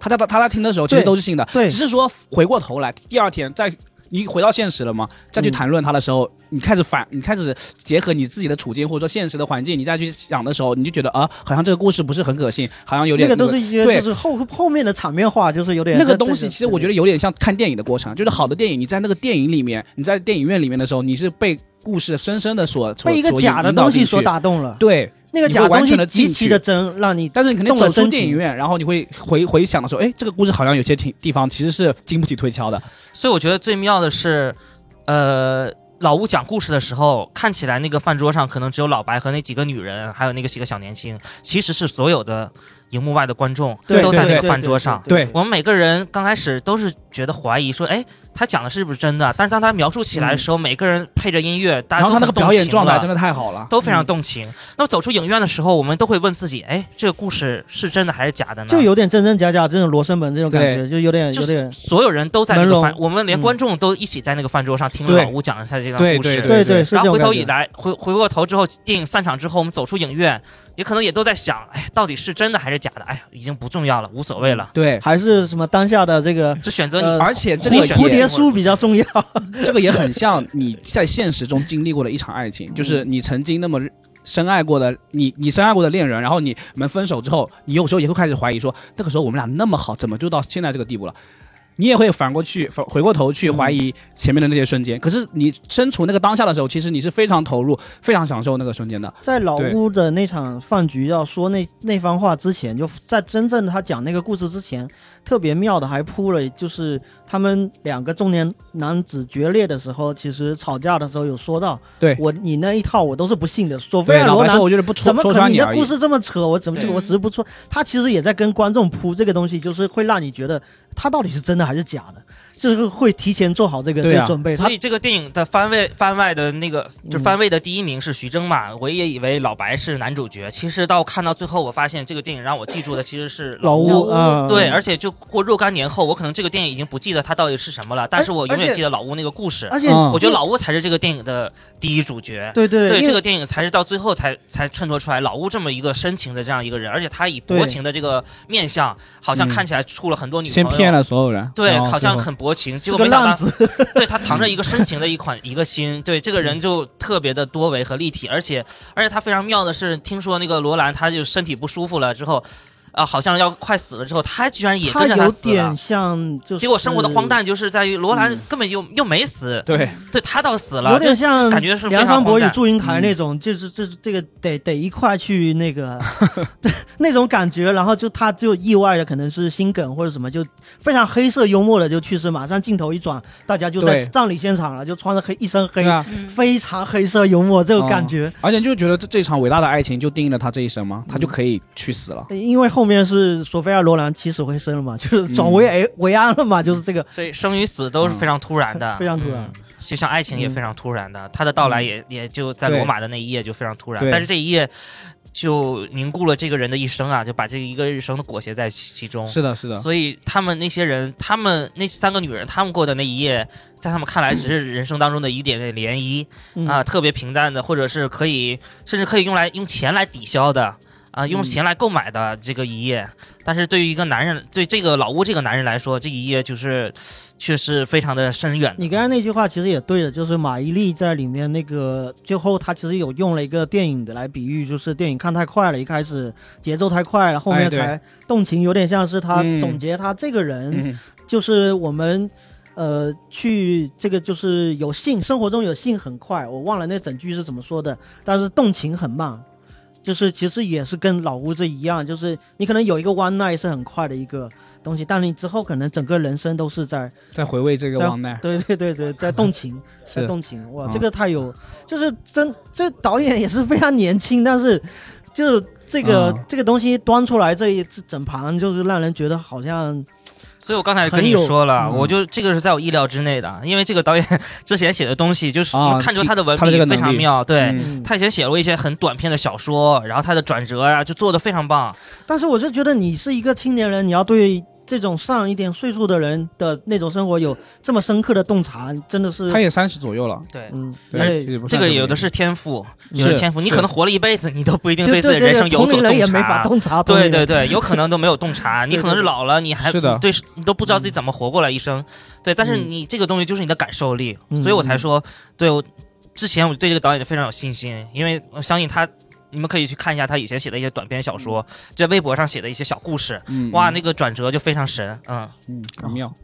他在他他在听的时候，其实都是信的，对只是说回过头来，第二天再你回到现实了嘛，再去嗯。谈论它的时候，你开始反，你开始结合你自己的处境或者说现实的环境，你再去想的时候，你就觉得啊，好像这个故事不是很可信，好像有点那个都是一些就是后后面的场面话，就是有点那个东西，其实我觉得有点像看电影的过程，就是好的电影，你在那个电影里面，你在电影院里面的时候，你是被故事深深的所所被一个假的东西所打动了。对，那个假东西极其的真，让你但是你肯定走出动了真电影院，然后你会回回想的时候，哎，这个故事好像有些挺地方其实是经不起推敲的。所以我觉得最妙的是，呃，老吴讲故事的时候，看起来那个饭桌上可能只有老白和那几个女人，还有那个几个小年轻，其实是所有的荧幕外的观众都在那个对对饭桌上。对我们每个人刚开始都是觉得怀疑，说，哎，他讲的是不是真的？但是当他描述起来的时候，每个人配着音乐，大然后他那个家都很动情表演状态真的太好了，都非常嗯动情。那么走出影院的时候，我们都会问自己，哎，这个故事是真的还是假的呢？就有点真真假假这种罗生门这种感觉，就有点就是有点所有人都在那个饭，我们连嗯观众都一起在那个饭桌上听老吴讲一下这个故事。对对对对然后回。头以来，回回过头之后，电影散场之后，我们走出影院，也可能也都在想，哎，到底是真的还是假的？哎呀，已经不重要了，无所谓了，对，还是什么当下的这个就选择你。呃而且这自己选个蝴蝶择书比较重要。这个也很像你在现实中经历过的一场爱情，就是你曾经那么深爱过的你，你深爱过的恋人，然后你们分手之后，你有时候也会开始怀疑说，那个时候我们俩那么好，怎么就到现在这个地步了？你也会反过去，反回过头去怀疑前面的那些瞬间。可是你身处那个当下的时候，其实你是非常投入、非常享受那个瞬间的。在老对屋的那场饭局要说那那番话之前，就在真正他讲那个故事之前，特别妙的还铺了，就是他们两个中年男子决裂的时候，其实吵架的时候有说到，对我你那一套我都是不信的。索菲，亚罗兰我觉得不戳戳怎么可能穿。你的故事这么扯？我怎么这个我只是不错。他其实也在跟观众铺这个东西，就是会让你觉得他到底是真的还是假的，就是会提前做好这个、对啊这个准备。所以这个电影的番位番外的那个，就嗯番位的第一名是徐峥嘛，我也以为老白是男主角，其实到看到最后，我发现这个电影让我记住的其实是老吴。屋啊，对，而且就过若干年后，我可能这个电影已经不记得它到底是什么了，但是我永远记得老吴那个故事。而且嗯我觉得老吴才是这个电影的第一主角。对对对这个电影才是到最后才才衬托出来老吴这么一个深情的这样一个人，而且他以薄情的这个面相，好像嗯看起来处了很多女朋友，先骗了所有人，对，好像很薄情，结果没想到对他藏着一个深情的一款 一个心，对这个人就特别的多维和立体，而且而且他非常妙的是，听说那个罗兰他就身体不舒服了之后，啊、好像要快死了之后，他居然也他跟着他有死了点。像，就是结果生活的荒诞就是在于罗兰嗯根本又又没死，对对他倒死了，有点就像感觉是梁山伯与。祝英台那种，就是就是这个得得一块去那个 对那种感觉，然后就他就意外的可能是心梗或者什么，就非常黑色幽默的就去世，马上镜头一转，大家就在葬礼现场了，就穿着黑一身黑，非常黑色幽默这种感觉。而且就觉得这这场伟大的爱情就定义了他这一生吗？他就嗯可以去死了。因为后面是索菲亚罗兰起死回生了嘛，就是转危为维维安了嘛，就是这个。所以生与死都是非常突然的，非常突然。嗯。就像爱情也嗯非常突然的，他的到来也也就在罗马的那一夜就非常突然，但是这一夜就凝固了这个人的一生啊，就把这一个一生都裹挟在其其中。是的，是的，所以他们那些人，他们那三个女人，他们过的那一夜，在他们看来只是人生当中的一点点涟漪嗯。啊，特别平淡的，或者是可以甚至可以用来用钱来抵消的啊，用嗯钱来购买的这个一夜。但是对于一个男人，对这个老吴这个男人来说，这一夜就是却是非常的深远的。你刚才那句话其实也对的，就是马伊琍在里面那个最后，她其实有用了一个电影的来比喻，就是电影看太快了，一开始节奏太快了，后面才动情，有点像是他嗯总结他这个人，嗯，就是我们。呃，去这个就是有性，生活中有性很快，我忘了那整句是怎么说的，但是动情很慢，就是其实也是跟老屋子一样，就是你可能有一个 one night 是很快的一个东西，但你之后可能整个人生都是在在回味这个在忘奈，对对对对，在动情，在是动情，哇，嗯这个太有，就是真这导演也是非常年轻，但是就是这个、嗯这个东西端出来这一这整盘，就是让人觉得好像所以我刚才跟你说了，嗯我就这个是在我意料之内的，因为这个导演 之前写的东西，就是啊看出他的文笔非常妙，对。嗯他以前写过一些很短篇的小说，然后他的转折啊，就做的非常棒。但是我就觉得你是一个青年人，你要对这种上一点岁数的人的那种生活有这么深刻的洞察，真的是他也三十左右了，对，嗯，对，这个有的是天赋，是。有的天赋，你可能活了一辈子，你都不一定对自己的人生有所洞龄人也没法察。洞察，对对对，有可能都没有洞察，你可能是老了，你还对你都不知道自己怎么活过来一生。对，但是嗯。你这个东西就是你的感受力，嗯所以我才说，对我之前我对这个导演就非常有信心，因为我相信他。你们可以去看一下他以前写的一些短篇小说，在微博上写的一些小故事，嗯，哇，嗯那个转折就非常神，嗯。嗯很妙，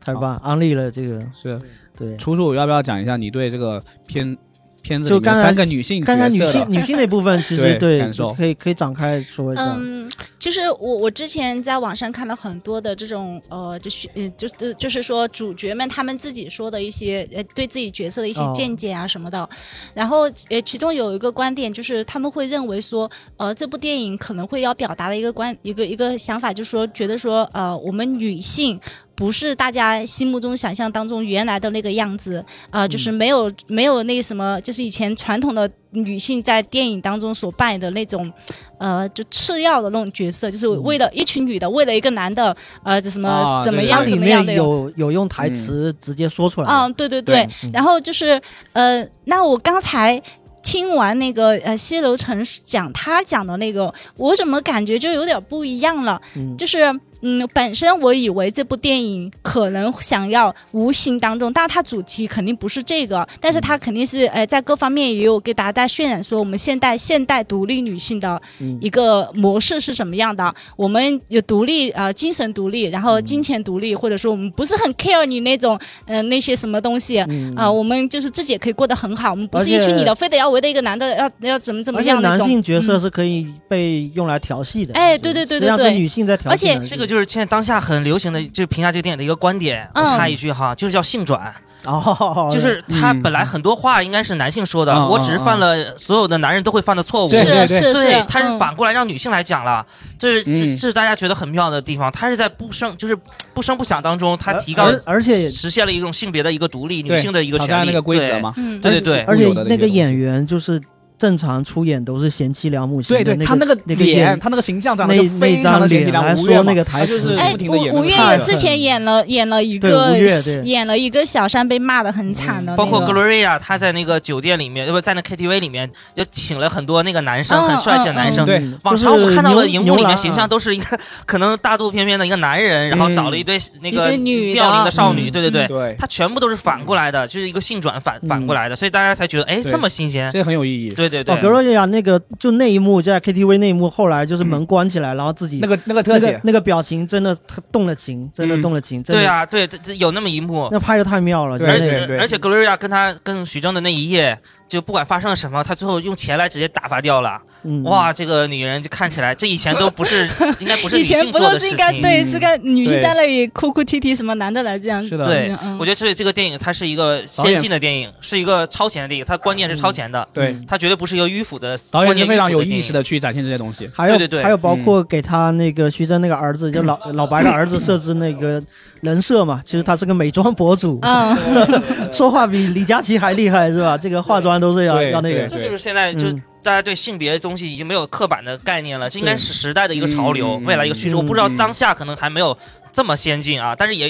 太棒，安利了这个，是对。楚楚要不要讲一下你对这个片片子里面就刚才三个女性刚才女性女性那部分，其实 感受可以可以展开说一下。嗯，其实我我之前在网上看到很多的这种呃，就是呃就是就是说主角们他们自己说的一些呃对自己角色的一些哦见解啊什么的，然后呃其中有一个观点就是他们会认为说呃这部电影可能会要表达的一个观一个一个想法就是说觉得说呃我们女性。不是大家心目中想象当中原来的那个样子，呃，就是没有、没有那什么，就是以前传统的女性在电影当中所扮演的那种，呃，就次要的那种角色，就是为了一群女的，为了一个男的，呃，这什么、怎么样它里面怎么样的有有用台词直接说出来。的，嗯，对对对。嗯。然后就是呃，那我刚才听完那个呃西楼成讲他讲的那个，我怎么感觉就有点不一样了？嗯。就是嗯，本身我以为这部电影可能想要无形当中，当然它主题肯定不是这个，但是它肯定是呃在各方面也有给大家渲染说我们现代现代独立女性的嗯一个模式是什么样的。我们有独立呃精神独立，然后金钱独立，或者说我们不是很 care 你那种嗯、呃那些什么东西啊、嗯我们就是自己也可以过得很好，我们不是一群女的非得要围着一个男的要要怎么怎么样那种。男性角色嗯是可以被用来调戏的，哎对对对对实际上是对女性在调戏而且，这个就是现在当下很流行的，就评价这个电影的一个观点。我嗯插一句哈，就是叫性转，哦，就是他嗯本来很多话应该是男性说的，嗯我只是犯了所有的男人都会犯的错误。对对是是对是，，他是嗯反过来让女性来讲了，这是这是大家觉得很妙的地方。他是在不声就是不声不响当中，他提高而而且实现了一种性别的一个独立，女性的一个权利。挑战那个规则嘛，嗯，对？对对对，而且那个演员就是正常出演都是贤妻良母型对对，的那他那个那个脸，演他那个形象长得就非常的张脸来贤妻良母。吴越那个台他就是词，哎不，停的演吴吴越之前演了演了一个演了一个小三被骂的很惨的那个，包括 Gloria，她在那个酒店里面，呃不在那 KTV 里面，就请了很多那个男生，嗯很帅气的男生。对嗯往常我们看到的荧幕里面形象都是一个 可能大肚翩翩的一个男人，然后找了一堆那一个妙龄的少女，嗯。对对对，对，他全部都是反过来的，就是一个性转反反过来的，所以大家才觉得哎这么新鲜。这很有意义。哦，对对对，格洛丽亚那个就那一幕在 KTV 那一幕，后来就是门关起来，然后自己那个那个特写，那个那个表情真的他动了情，真的嗯动了情，真的对，啊，对，这这有那么一幕，那拍的太妙了，对真的。而且对而且 Gloria 跟他跟徐峥的那一夜，就不管发生了什么，他最后用钱来直接打发掉了。嗯，哇，这个女人就看起来，这以前都不是，应该不是以女性前不都是做的事情。应该对，是个女性在那里哭哭啼啼，什么男的来这样。是的对嗯，我觉得这这个电影它是一个先进的电影，是一个超前的电影，它观念是超前的，对，它绝对不是一个迂腐的导演观念是非常有意识的去展现这些东西。还有对对对还有包括给他那个徐峥那个儿子，就老老白的儿子设置那个人设嘛，其实他是个美妆博主，嗯，说话比李佳琦还厉害是吧？这个化妆都是要对。要那个，这就是现在就嗯。大家对性别的东西已经没有刻板的概念了，这应该是时代的一个潮流，嗯未来一个趋势。嗯我不知道嗯当下可能还没有这么先进啊，但是也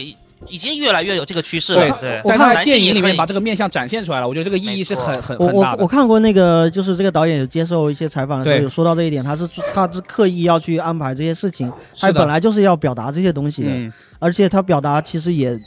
已经越来越有这个趋势对了。对，我看电影里面把这个面相展现出来了，我觉得这个意义是很很我我很大的。我看过那个，就是这个导演有接受一些采访的时候有说到这一点，他是他是刻意要去安排这些事情，他本来就是要表达这些东西的，嗯，而且他表达其实也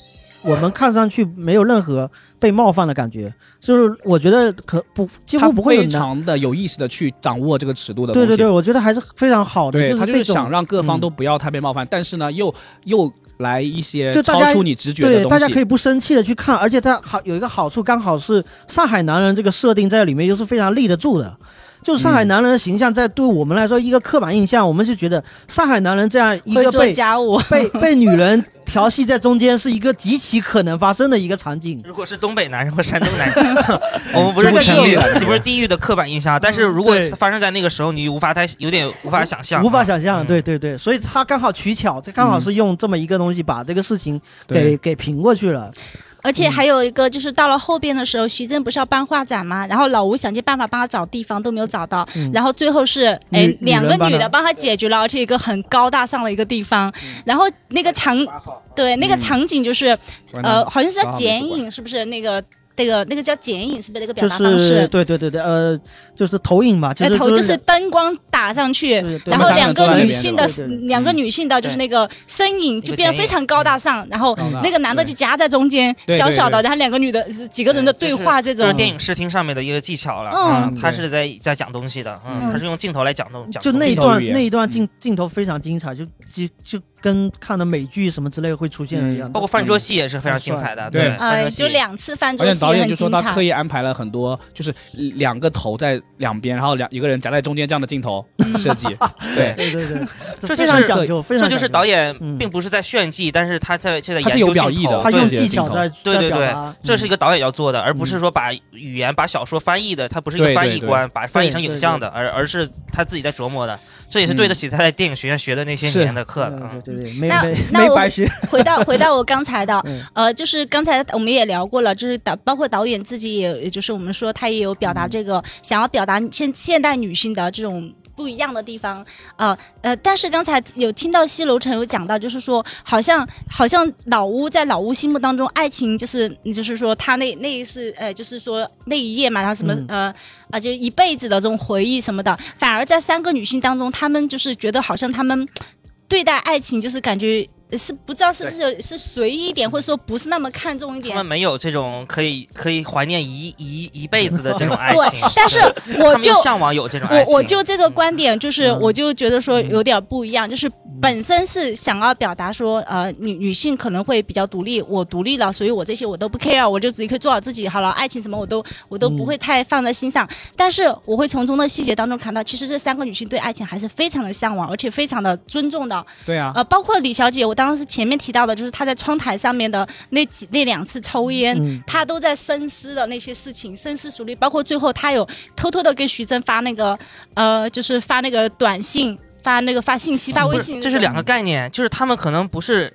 我们看上去没有任何被冒犯的感觉，就是我觉得可不几乎不会。非常的有意识的去掌握这个尺度的。对对对，我觉得还是非常好的，对他就是就是这种想让各方嗯都不要太被冒犯，但是呢，又又来一些超出你直觉的对，东西对。大家可以不生气的去看，而且它好有一个好处，刚好是上海男人这个设定在里面又是非常立得住的。就是上海嗯男人的形象，在对我们来说一个刻板印象，我们就觉得上海男人这样一个被家务，被被女人调戏在中间是一个极其可能发生的一个场景。如果是东北男人或山东男人，我们不是地域这，不是地域的刻板印象。但是如果发生在那个时候，你无法太有点无法想象，无法想象，嗯对对对，所以他刚好取巧，这刚好是用这么一个东西把这个事情给给平过去了。而且还有一个就是到了后边的时候，徐峥不是要办画展吗？然后老吴想尽办法帮他找地方都没有找到，嗯。然后最后是哎两个女的帮他解决了，而且一个很高大上的一个地方。然后那个场对那个嗯。场景就是完呃好像是叫刚好没说完剪影，是不是？那个？那个那个叫剪影，是不是那个表达方是式？对对对对，呃，就是投影嘛，就是呃头就是是灯光打上去，然后两个女性的两个女性的就是那个身影就变得非常高大上，然后嗯那个男的就夹在中间，小小的，然后两个女的几个人的对话这种就是，电影视听上面的一个技巧了。嗯嗯，他是在在讲东西的，嗯，嗯他是用镜头来讲东讲就那一。段那一段镜镜头非常精彩，就就就跟看的美剧什么之类会出现的。一样。包括饭桌戏也是非常精彩的，对呃，饭桌戏。就两次饭桌而且戏导演就说。他刻意安排了很多，就是两个头在两边，然后两一个人夹在中间这样的镜头设计。对，对对对，这非就是常讲究，这就是导演嗯。并不是在炫技，但是他在现在他是有研究表意的。他用对技巧在对对对。这是一个导演要做的，而不嗯是说把语言、把小说翻译的，他不是一个翻译官，把翻译成影像的，而而是他自己在琢磨的。这也是对得起他在电影学院学的那些年的课了。对对，没那没那我没白学。回到回到我刚才的，嗯呃，就是刚才我们也聊过了，就是导包括导演自己也，也就是我们说他也有表达这个、想要表达现现代女性的这种。不一样的地方，呃呃，但是刚才有听到西楼城有讲到，就是说，好像好像老屋在老屋心目当中，爱情就是就是说他那那一次，呃，就是说那一夜嘛，然后什么、嗯呃啊，就一辈子的这种回忆什么的，反而在三个女性当中，她们就是觉得好像她们对待爱情就是感觉是不知道是不是有是随意一点，或者说不是那么看重一点他们。没有这种可以可以怀念一一一辈子的这种 爱情对，，但是我就向往有这种爱情。我我就这个观点，就是嗯我就觉得说有点不一样，就是本身是想要表达说，呃，女女性可能会比较独立，我独立了，所以我这些我都不 care，我就自己可以做好自己好了，爱情什么我都我都不会太放在心上。但是我会从中的细节当中看到，其实这三个女性对爱情还是非常的向往，而且非常的尊重的。对啊，呃，包括李小姐，我当时前面提到的，就是他在窗台上面的那几那两次抽烟，嗯她都在深思的那些事情，深思熟虑。包括最后，他有偷偷的给徐峥发那个，呃，就是发那个短信，发那个发信息，发微信。这是两个概念，就是他们可能不是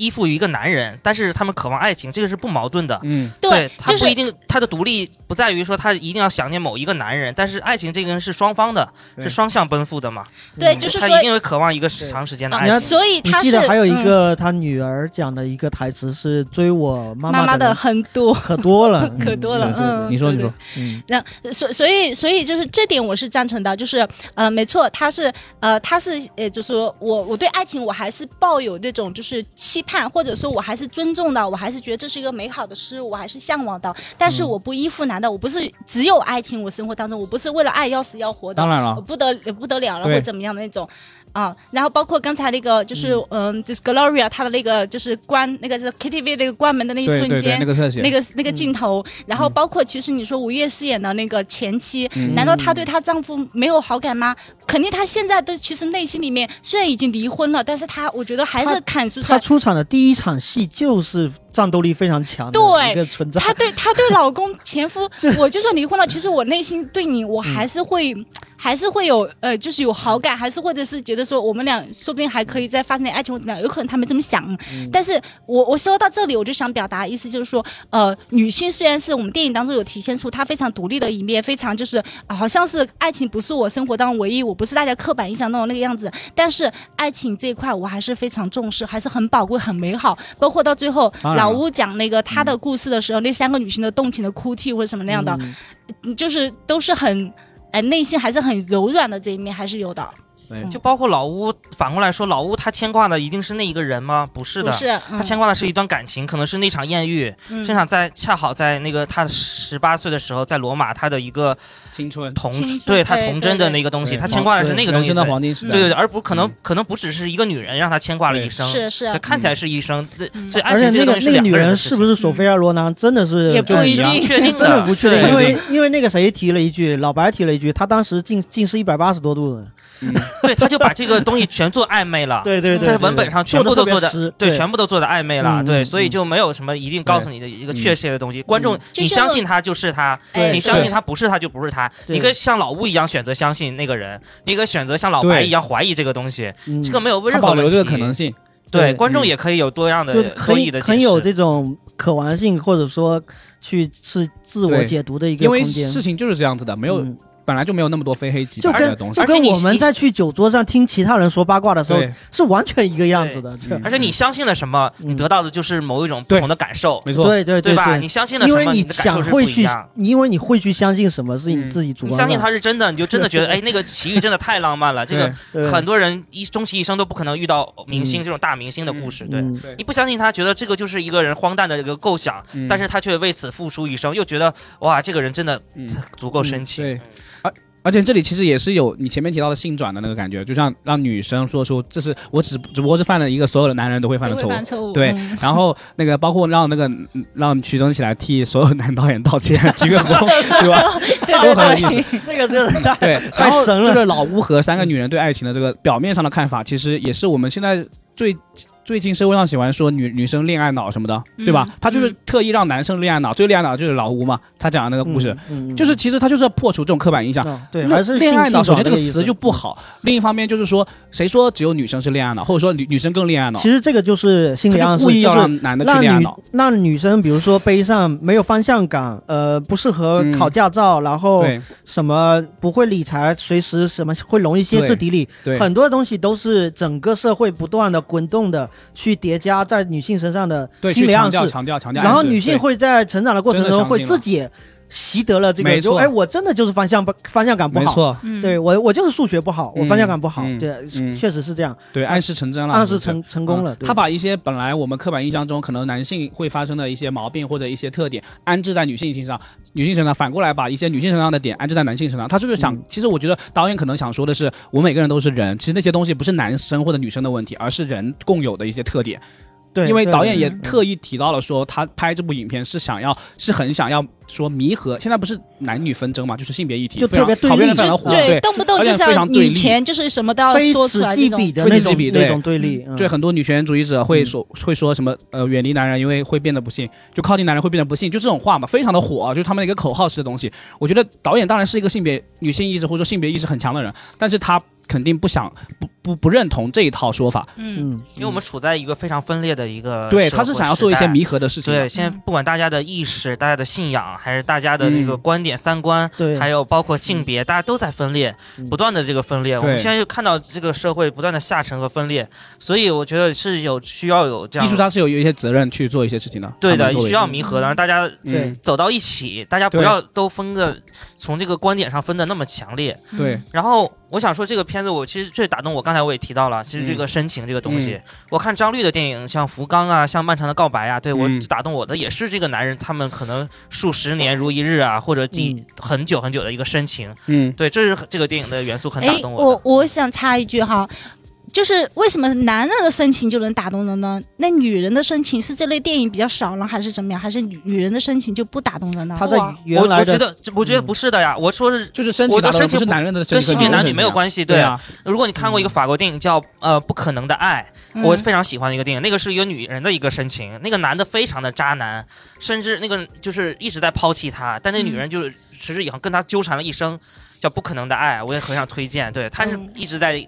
依附于一个男人，但是他们渴望爱情，这个是不矛盾的。嗯，对，他不一定，他的独立不在于说他一定要想念某一个男人，但是爱情这个是双方的，是双向奔赴的嘛。对，嗯。就是他一，定会渴望一个长时间的啊爱情。所以你她是记得还有一嗯。个他女儿讲的一个台词是追我妈妈妈的的很 多。可多了，可多了嗯你说你说，嗯。那所所以所以就是这点我是赞成的，就是呃没错，他是呃他是呃就是我我对爱情我还是抱有那种就是期盼，或者说我还是尊重的，我还是觉得这是一个美好的事物，我还是向往的，但是我不依附男的，我不是只有爱情，我生活当中我不是为了爱要死要活的当，然了，我不得不得了了对或怎么样的那种。啊，然后包括刚才那个，就是嗯，就是 Gloria 她的那个，就是关那个是 KTV 那个关门的那一对对对，瞬间那，个特写，那个那个镜头，然后包括其实你说吴越饰演的那个前妻，嗯难道她对她丈夫没有好感吗？肯定她现在都其实内心里面虽然已经离婚了，但是她我觉得还是她看出她出场的第一场戏就是战斗力非常强的对一个存在。她对她对老公前夫，我就算离婚了，其实我内心对你我还是会。还是会有呃，就是有好感，还是或者是觉得说我们俩说不定还可以再发生点爱情或怎么样，有可能他们这么想。但是我我说到这里，我就想表达意思就是说，呃，女性虽然是我们电影当中有体现出她非常独立的一面，非常就是、啊好像是爱情不是我生活当中唯一，我不是大家刻板印象中的那个样子，但是爱情这一块我还是非常重视，还是很宝贵、很美好。包括到最后老屋讲那个他的故事的时候，那三个女性的动情的哭泣或者什么那样的，就是都是很。哎，内心还是很柔软的这一面还是有的，对就包括老乌，反过来说，老乌他牵挂的一定是那一个人吗？不是的，不是？嗯。他牵挂的是一段感情，可能是那场艳遇，嗯。正好在恰好在那个他十八岁的时候，在罗马，他的一个青春，童对他童真的那个东西，他牵挂的是那个东西对对。对对，而不可能嗯。可能不只是一个女人让他牵挂了一生，是是。对，看起来是一生，所以爱而且那个情这东西是两那个女人是不是索菲亚罗兰，真的是也不一定。确定真的不确定，因为因为那个谁提了一句，老白提了一句，他当时近近视一百八十多度的，嗯 对，他就把这个东西全做暧昧了。对对对，在文本上全部都做的对，全部都做的暧昧了，嗯对，嗯所以就没有什么一定告诉你的一个确切的东西。观众，你相信他就是他，哎你相信他不是他就不是他。对你可以像老吴一样选择相信那个人，你可以选择像老白一样怀疑这个东西，嗯这个没有他任何问题。保留这个可能性。对，观众也可以有多样的就多很义的解很有。这种可玩性，或者说去是自我解读的一个因为空间。事情就是这样子的，没有、嗯本来就没有那么多非黑即白的东西就。而且我们你在去酒桌上听其他人说八卦的时候，是完全一个样子的。嗯。而且你相信了什么，嗯。你得到的就是某一种不同的感受，没错，对对对吧？你，相信了什么，因为你想会去因为你会去相信什么是你嗯自己主观相信它是真的，你就真的觉得，哎，那个奇遇真的太浪漫了。这个很多人一终其一生都不可能遇到明星嗯。这种大明星的故事，对。嗯你不相信他，觉得这个就是一个人荒诞的一个构想，嗯。但是他却为此付出一生，又觉得哇，这个人真的嗯。足够深情。对而且这里其实也是有你前面提到的性转的那个感觉，就像让女生说出这是我只只不过是犯了一个所有的男人都会犯的错误。对嗯，然后那个包括让那个嗯让曲峥起来替所有男导演道歉，鞠个躬，对吧？对都很有意思。那个真的太对，然后就是老吴和三个女人对爱情的这个表面上的看法，其实也是我们现在最最近社会上喜欢说女女生恋爱脑什么的，对吧嗯？他就是特意让男生恋爱脑，最恋爱脑就是老吴嘛，他讲的那个故事，嗯，嗯就是其实他就是要破除这种刻板印象。嗯对，还是恋爱脑，首先这个词就不好。另一方面就是说，谁说只有女生是恋爱脑，或者说女女生更恋爱脑？其实这个就是心理暗示，故意要就是让男的去恋爱脑。让女生，比如说背上、没有方向感，呃，不适合嗯考驾照，然后什么不会理财，随时什么会容易歇斯底里，对，很多东西都是整个社会不断的滚动的去叠加在女性身上的对，心理暗示，强调强调。然后女性会在成长的过程中会自己习得了这个，没错就哎，我真的就是方向不方向感不好。没错，嗯对我，我就是数学不好，我嗯方向感不好，嗯对，嗯确实是这样，对，暗示成真了，暗示成成功了。他把一些本来我们刻板印象中可能男性会发生的一些毛病或者一些特点安置在女性身上，女性身上，反过来把一些女性身上的点安置在男性身上。他就是想，嗯其实我觉得导演可能想说的是，我们每个人都是人，其实那些东西不是男生或者女生的问题，而是人共有的一些特点。对，因为导演也特意提到了说，他拍这部影片是想要，是很想要说弥合。现在不是男女纷争嘛，就是性别议题，就特别对立对，对。动不动就是女权，就是什么都要非说出来那种那种对立，嗯对很多女权主义者会说、会说什么呃远离男人，因为会变得不幸，就靠近男人会变得不幸，就这种话嘛，非常的火、啊，就是他们的一个口号式的东西。我觉得导演当然是一个性别女性意识或者说性别意识很强的人，但是他肯定不想不不不认同这一套说法。嗯，嗯，因为我们处在一个非常分裂的一个对，他是想要做一些弥合的事情。对，现在不管大家的意识、大家的信仰，还是大家的那个嗯观点、三观，对，还有包括性别，大家都在分裂，嗯不断的这个分裂。我们现在就看到这个社会不断的下沉和分裂，所以我觉得是有需要有这样艺术家是有有一些责任去做一些事情的。对的，需要弥合的，让大家对嗯，走到一起，大家不要都分的从这个观点上分的那么强烈。对，然后我想说，这个片子我其实最打动我，刚才我也提到了，其实这嗯个深情这个东西，我看张律的电影，像《福冈》啊，像《漫长的告白》啊，对我嗯打动我的也是这个男人，他们可能数十年如一日啊，或者记嗯很久很久的一个深情。嗯，对，这是这个电影的元素很打动我我。我想插一句哈。就是为什么男人的深情就能打动人呢？那女人的深情是这类电影比较少了，还是怎么样？还是女女人的深情就不打动人呢？他在我原来的我觉得，我觉得嗯不是的呀。我说是就是深情我的达到的深情是男人的跟性别男女没有。关系，对，啊，如果你看过一个法国电影叫呃《不可能的爱》，嗯我非常喜欢的一个电影，那个是一个女人的一个深情，那个男的非常的渣男，甚至那个就是一直在抛弃她，但那女人就是持之以恒跟他纠缠了一生，叫《不可能的爱》，我也很想推荐。对，他是嗯一直在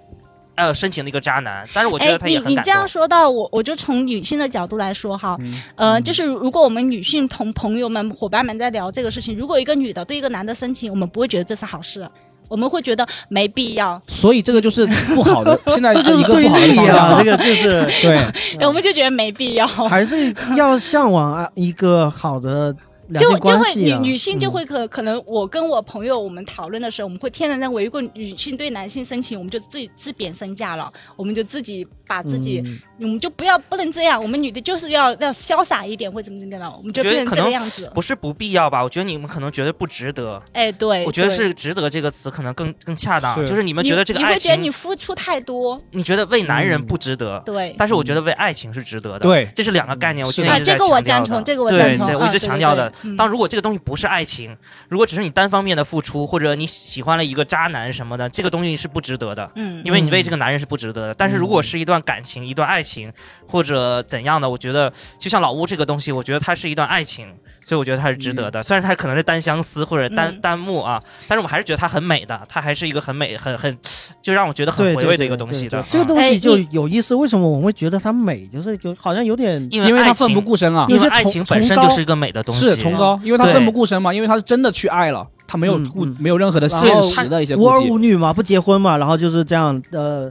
呃深情的一个渣男，但是我觉得他也哎你你这样。说到我，我就从女性的角度来说哈，嗯呃，就是如果我们女性同朋友们、伙伴们在聊这个事情，如果一个女的对一个男的深情，我们不会觉得这是好事，我们会觉得没必要，所以这个就是不好的，现在这就是一个对不好的立啊，方这。个就是对，我们就觉得没必要。还是要向往啊一个好的就就会。女女性就嗯会可可能我跟我朋友我们讨论的时候，我们会天然认为，如果女性对男性深情，我们就自己自贬身价了，我们就自己把自己，嗯我们就不要不能这样，我们女的就是要要潇洒一点，或怎么怎么的，我们就变成这个样子。不是不必要吧？我觉得你们可能觉得不值得，哎，对，我觉得是值得这个词可能更更恰当，是就是你们觉得这个爱你会觉得你，付出太多，你觉得为男人嗯不值得，对。但是我觉得为爱情是值得的。对这是两个概念，我是的啊，现在一直在这个我赞同，这个我赞同。对，我一直啊对对对强调的，嗯当如果这个东西不是爱情，如果只是你单方面的付出，或者你喜欢了一个渣男什么的，这个东西是不值得的。嗯。因为你为这个男人是不值得的，但是如果是一段感情、一段爱情或者怎样的，我觉得就像老吴这个东西，我觉得它是一段爱情，所以我觉得它是值得的。虽然它可能是单相思或者单、嗯单幕啊，但是我还是觉得它很美的，它还是一个很美、很很就让我觉得很对回味的一个东西的。这个东西就有意思，为什么我们会觉得它美？就是就好像有点因为它奋不情，顾身啊，因为爱情本身就是一个美的东西，是崇高，因为他奋不顾身嘛，因为他是真的去爱了，他没有顾嗯嗯没有任何的现实的一些无儿。无女嘛，不结婚嘛，然后就是这样，呃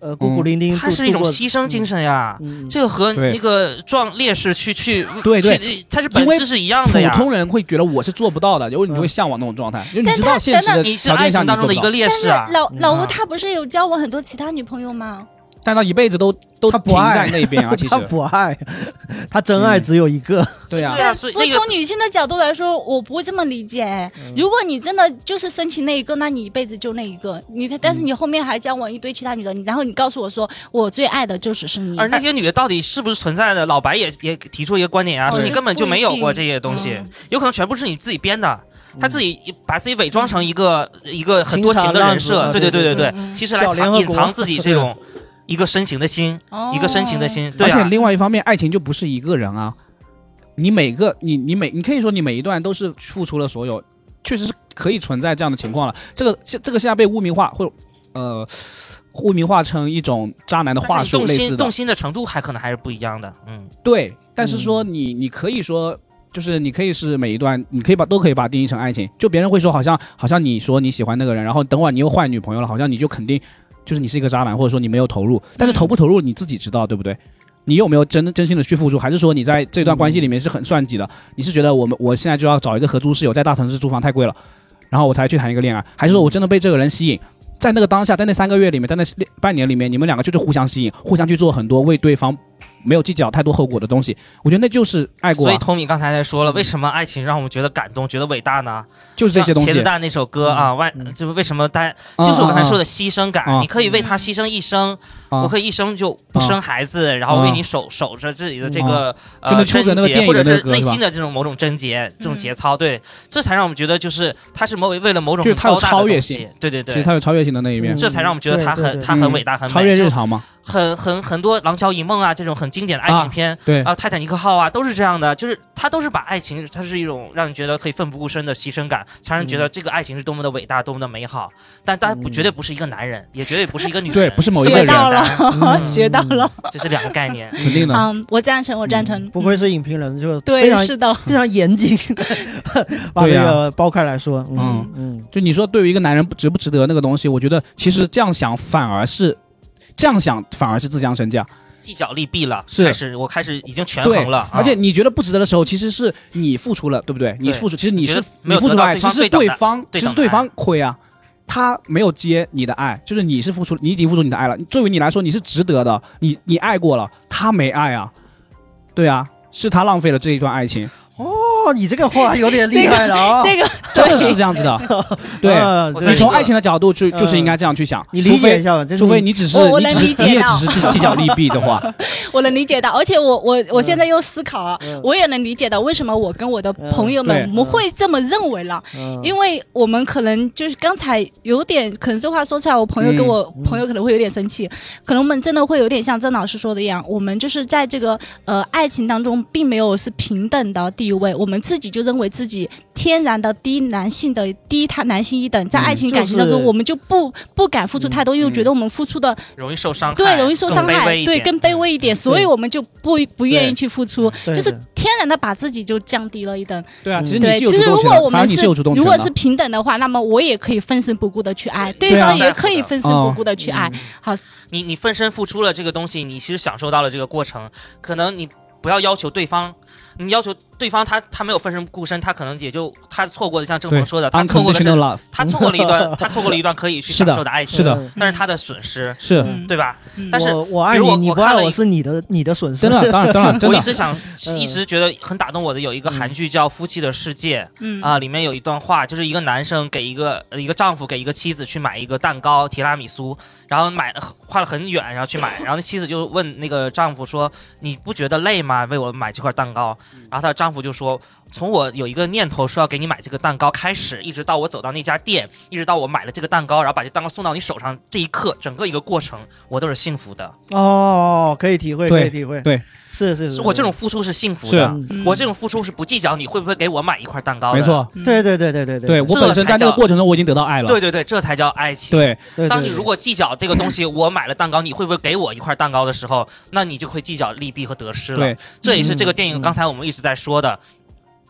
呃，孤苦伶仃。它是一种牺牲精神呀。这个和那个壮烈士去去对对去，它是本质是一样的呀。通人会觉得我是做不到的，因为你就会向往那种状态，因为你知道现实的等你是爱情当中的一个。烈士啊。老老吴啊他不是有交过很多其他女朋友吗？但他一辈子都都停他不爱在那边啊，其实他不爱，他真爱嗯只有一个。对啊，所以不那个从女性的角度来说，我不会这么理解。嗯如果你真的就是深情那一个，那你一辈子就那一个。你但嗯是你后面还交往一堆其他女的，你然后你告诉我说我最爱的就只是你。而那些女的到底是不是存在的？老白也也提出一个观点啊，哦说你根本就没有过这些东西嗯，有可能全部是你自己编的。他自己把自己伪装成一个一个很多情的人设，对对对对对其实来小联合国藏隐藏自己这种 一个深情的心，哦一个深情的心。对而且啊，另外一方面，爱情就不是一个人啊，你每个你你每你可以说你每一段都是付出了所有，确实是可以存在这样的情况了。这个现这个现在被污名化，或者呃污名化成一种渣男的话术动术类似的心动。心的程度还可能还是不一样的。嗯，对，但是说你你可以说。就是你可以是每一段，你可以把都可以把它定义成爱情。就别人会说，好像好像你说你喜欢那个人，然后等会儿你又换女朋友了，好像你就肯定就是你是一个渣男，或者说你没有投入。但是投不投入你自己知道，对不对？你有没有真真心的去付出，还是说你在这段关系里面是很算计的？你是觉得我们我现在就要找一个合租室友，在大城市租房太贵了，然后我才去谈一个恋爱，还是说我真的被这个人吸引？在那个当下，在那三个月里面，在那半年里面，你们两个就是互相吸引，互相去做很多为对方没有计较太多后果的东西。我觉得那就是爱过、所以啊，托米刚才才说了，为什么爱情让我们觉得感动、觉得伟大呢？就是这些东西。茄子蛋那首歌啊，外嗯。就是为什么大家啊就是我刚才说的，牺牲感，啊你可以为他牺牲一生，啊我可以一生就不生孩子，然后为你守守着自己的这个贞洁，或者是内心的这种某种贞洁、这种节操，对，这才让我们觉得就是他是某为了某种就是它有很高大的超越东西。性，对对对，其实它有超越性的那一面，这才让我们觉得他很他很嗯伟大、很超越日常嘛。很很很多《廊桥遗梦》啊这种很经典的爱情片。对，啊，泰坦尼克号啊，都是这样的，就是他都是把爱情，它是一种让你觉得可以奋不顾身的牺牲感，才让人觉得这个爱情是多么的伟大，多么的美好。但当然不嗯绝对不是一个男人，也绝对不是一个女人，对不是某一个人学到了，嗯学到了。这是两个概念。肯定的。嗯，我赞成，我赞成。不愧是影评人，就 非对，常是的，非常严谨，把这个剥开来说。嗯嗯嗯，就你说对于一个男人值不值得那个东西，我觉得其实这样想反而是这样想反而是自降身价。计较利弊了，是开始我开始已经权对衡了，而且啊你觉得不值得的时候，其实是你付出了，对不对？你付出，其实你是你付出了爱，其实是对方，对其实对方亏啊，他没有接你的爱，就是你是付出，你已经付出你的爱了。作为你来说，你是值得的，你你爱过了，他没爱啊，对啊，是他浪费了这一段爱情，哦，你这个话有点厉害了啊！这个真的是这样子的。对，你从爱情的角度去，嗯。就是应该这样去想，你除非理解一下吧，除非你只是我我能你只是你也理解到。只是计计较利弊的话，我能理解到，而且我我我现在又思考啊，嗯。我也能理解到为什么我跟我的朋友们嗯。我们会这么认为了，嗯。因为我们可能就是刚才有点，可能这话说出来，我朋友跟我嗯。朋友可能会有点生气，可能我们真的会有点像曾老师说的一样，我们就是在这个呃爱情当中，并没有是平等的地位，我们自己就认为自己天然的低男性的低他男性一等，在嗯爱情感情当中，我们就不不敢付出太多，因为觉得我们付出的容易受伤害，对，容易受伤害，对，更卑微一点，所以我们就不不愿意去付出，就是天然的把自己就降低了一等。对啊，其实你其实如果我们是如果是。平等的话，那么我也可以奋身不顾的去爱，对。方也可以奋身不顾的去爱。好。你你奋身付出了这个东西，你其实享受到了这个过程。可能你不要要求对方，你要求对方他他没有奋身顾身，他可能也就他错过的，像郑对鹏说的，他错过的是他错过了一段，他错过了一段可以去享受的爱情，是的嗯那是他的损失，是嗯对吧？嗯但是我我爱你，你不爱我我看了是你的你的损失。真的，当然当然真的我一直想，嗯一直觉得很打动我的有一个韩剧叫《夫妻的世界》嗯啊，里面有一段话，就是一个男生给一个呃一个丈夫给一个妻子去买一个蛋糕提拉米苏，然后买花了很远，然后去买，然后那妻子就问那个丈夫说：“你不觉得累吗？为我买这块蛋糕？”然后她的丈夫就说：“从我有一个念头说要给你买这个蛋糕开始，一直到我走到那家店，一直到我买了这个蛋糕，然后把这蛋糕送到你手上这一刻，整个一个过程，我都是幸福的。哦，可以体会，可以体会，对，是是是，我这种付出是幸福的，我这种付出是不计较你会不会给我买一块蛋糕的。没，错，嗯对对对对对对我这本身在这个才叫过程中我已经得到爱了。对对对，这才叫爱情。对对，当你如果计较这个东西，我买了蛋糕，你会不会给我一块蛋糕的时候，那你就会计较利弊和得失了。对，这也是这个电影嗯刚才我们一直在说的，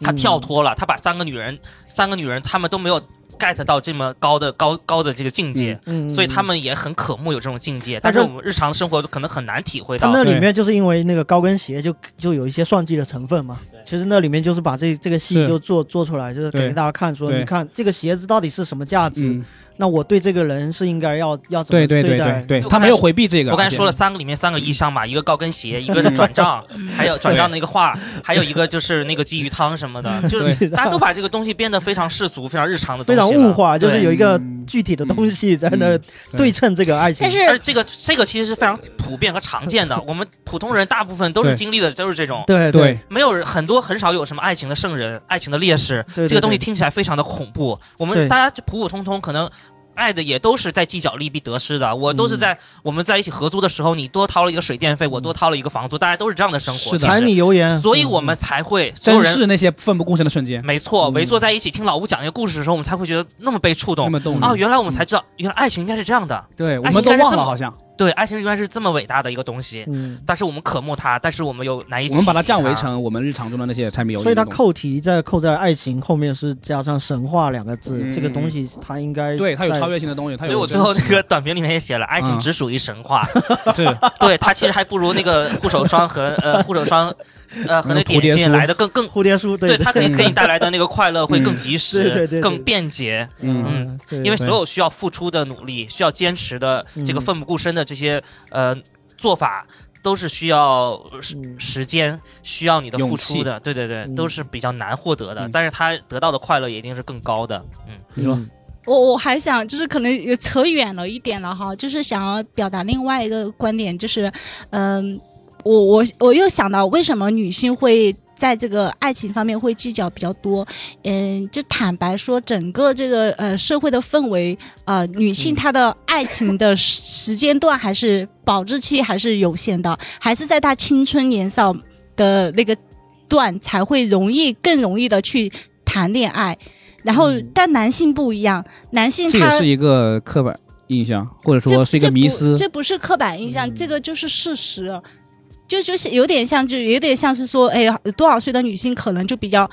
他嗯跳脱了，他把三个女人，三个女人他们都没有 get 到这么高的高高的这个境界。嗯，所以他们们也很渴慕有这种境界，但是但是我们日常生活可能很难体会到。他那里面就是因为那个高跟鞋就就有一些算计的成分嘛。其实那里面就是把这这个戏就做做出来，就是给大家看说，对你看这个鞋子到底是什么价值？嗯，那我对这个人是应该要要怎么对对对待对？对，他没有回避这个。我刚才说了三个里面三个意象嘛，一个高跟鞋，一个是转账，还有转账那个画，还有一个就是那个鲫鱼汤什么的，就是大家都把这个东西变得非常世俗、非常日常的东西非常物化，就是有一个嗯具体的东西在那嗯对称这个爱情。但是而这个这个其实是非常普遍和常见的，我们普通人大部分都是经历的都是这种。对对，没有人很多很少有什么爱情的圣人、爱情的烈士，对对这个东西听起来非常的恐怖。我们大家就普普通通，可能爱的也都是在计较利弊得失的。我都是嗯在我们在一起合租的时候，你多掏了一个水电费，我多掏了一个房租，大家都是这样的生活。柴米油盐，所以我们才会所有人珍视那些奋不顾身的瞬间，没错，嗯围坐在一起听老吴讲那个故事的时候，我们才会觉得那么被触动。那么动哦，人。原来我们才知道，原来爱情应该是这样的。对，我们都忘了好像，对，爱情原来是这么伟大的一个东西，嗯，但是我们渴慕它，但是我们又难以。我们把它降维。成我们日常中的那些柴米油盐所以它。扣题在扣在爱情后面是加上神话两个字，嗯这个东西它应该对，它有超越性的东西，它有所以我最后那个短评里面也写了，爱情嗯只属于神话。对对，它其实还不如那个护手霜和呃护手霜，呃和那点心来的更更。蝴蝶酥，对，对它可以给你带来的那个快乐会更及对对时对、对更便捷。嗯嗯，因为所有需要付出的努力、需要坚持的这个嗯奋不顾身的这些呃做法，都是需要时嗯时间、需要你的付出的。对对对，嗯都是比较难获得的嗯，但是他得到的快乐也一定是更高的。嗯，你说嗯我我还想就是可能也扯远了一点了哈，就是想要表达另外一个观点，就是嗯、我我我又想到为什么女性会。在这个爱情方面会计较比较多，嗯，就坦白说，整个这个呃社会的氛围，呃，女性她的爱情的时时间段还是保质期还是有限的，还是在她青春年少的那个段才会容易更容易的去谈恋爱。然后，嗯但男性不一样，男性他这也是一个刻板印象，或者说是一个迷思。这不是刻板印象，嗯这个就是事实。就就是有点像，就有点像是说，哎，多少岁的女性可能就比较，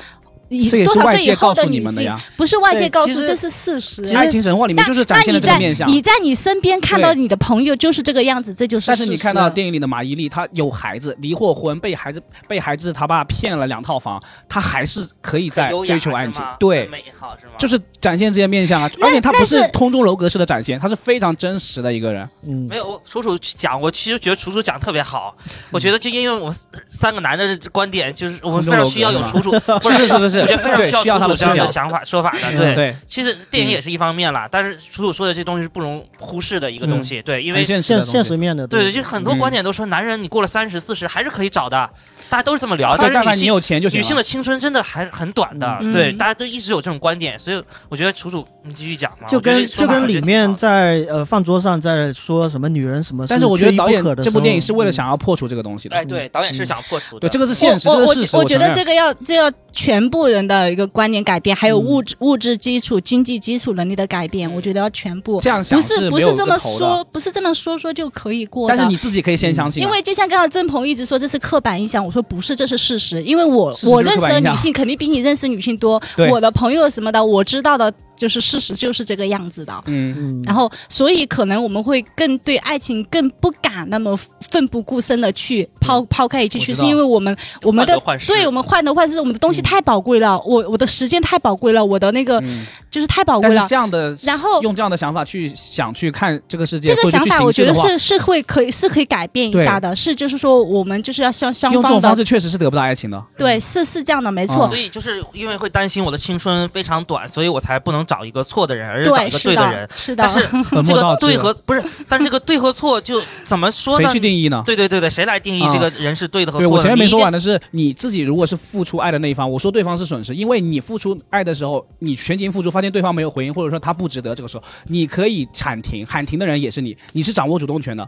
这也是多少岁以外界告后女性，诉你们的呀。不是外界告诉，这是事实。爱情神话里面就是展现了这个面相。你在你身边看到你的朋友就是这个样子，这就是事实。但是你看到电影里的马伊琍，她有孩子，离过婚，被孩子被孩子他爸骗了两套房，她还是可以在追求爱情。对，美好是吗？就是展现这些面相啊，而且她不是是空中楼阁式的展现，她是非常真实的一个人。嗯没有，我楚楚讲，我其实觉得楚楚讲得特别好。我觉得就因为我们三个男的观点，就是我们非常需要有楚楚，不是是是我觉得非常需要楚楚这样的。想法说法的。嗯对，对，其实电影也是一方面啦，但是楚楚说的这东西是不容忽视的一个东西。对，因为现实现实面的，对对，就很多嗯观点都说，男人你过了三十四十还是可以找的，大家都是这么聊。的，但是你有钱就行了。女性的青春真的还很短的，嗯对，嗯大家都一直有这种观点，所以我觉得楚楚你继续讲嘛。就跟就跟里面在呃饭桌上在说什么女人什么，但是我觉得导演这部电影是为了想。要破除这个东西的。哎，对，导演是想破除的。对，这个是现实，我我这个是事实。我觉得这个要这要全部人的一个观念改变，还有嗯物质物质基础、经济基础能力的改变，我觉得要全部。这样想不是不是这么说，不是这么说说就可以过的。但是你自己可以先相信啊，因为就像刚刚郑鹏一直说这是刻板印象，我说不是，这是事实。因为我我认识的女性肯定比你认识女性多，我的朋友什么的，我知道的就是事实就是这个样子的。嗯，嗯，然后，所以可能我们会更对爱情更不敢那么奋不顾身的去抛抛开一切去，是因为我们我们的对我们患得患失，我们的东西嗯。太宝贵了，我我的时间太宝贵了，我的那个嗯。就是太宝贵了。这样的，然后用这样的想法去想去看这个世界，这个想法我觉得是是会可以是可以改变一下的，是就是说我们就是要双双方的方式确实是得不到爱情的。对是是这样的，没错啊。所以就是因为会担心我的青春非常短，所以我才不能能找一个错的人，而是找一个对，的人。，是的但，是 这个对和不是，但是这个对和错就怎么说呢谁？去定义呢？对对对对，谁来定义啊这个人是对的和错的？我前面没说完的是，你自己如果是付出爱的那一方，我说对方是损失，因为你付出爱的时候，你全情付出，发现对方没有回应，或者说他不值得，这个时候你可以喊停，喊停的人也是你，你是掌握主动权的，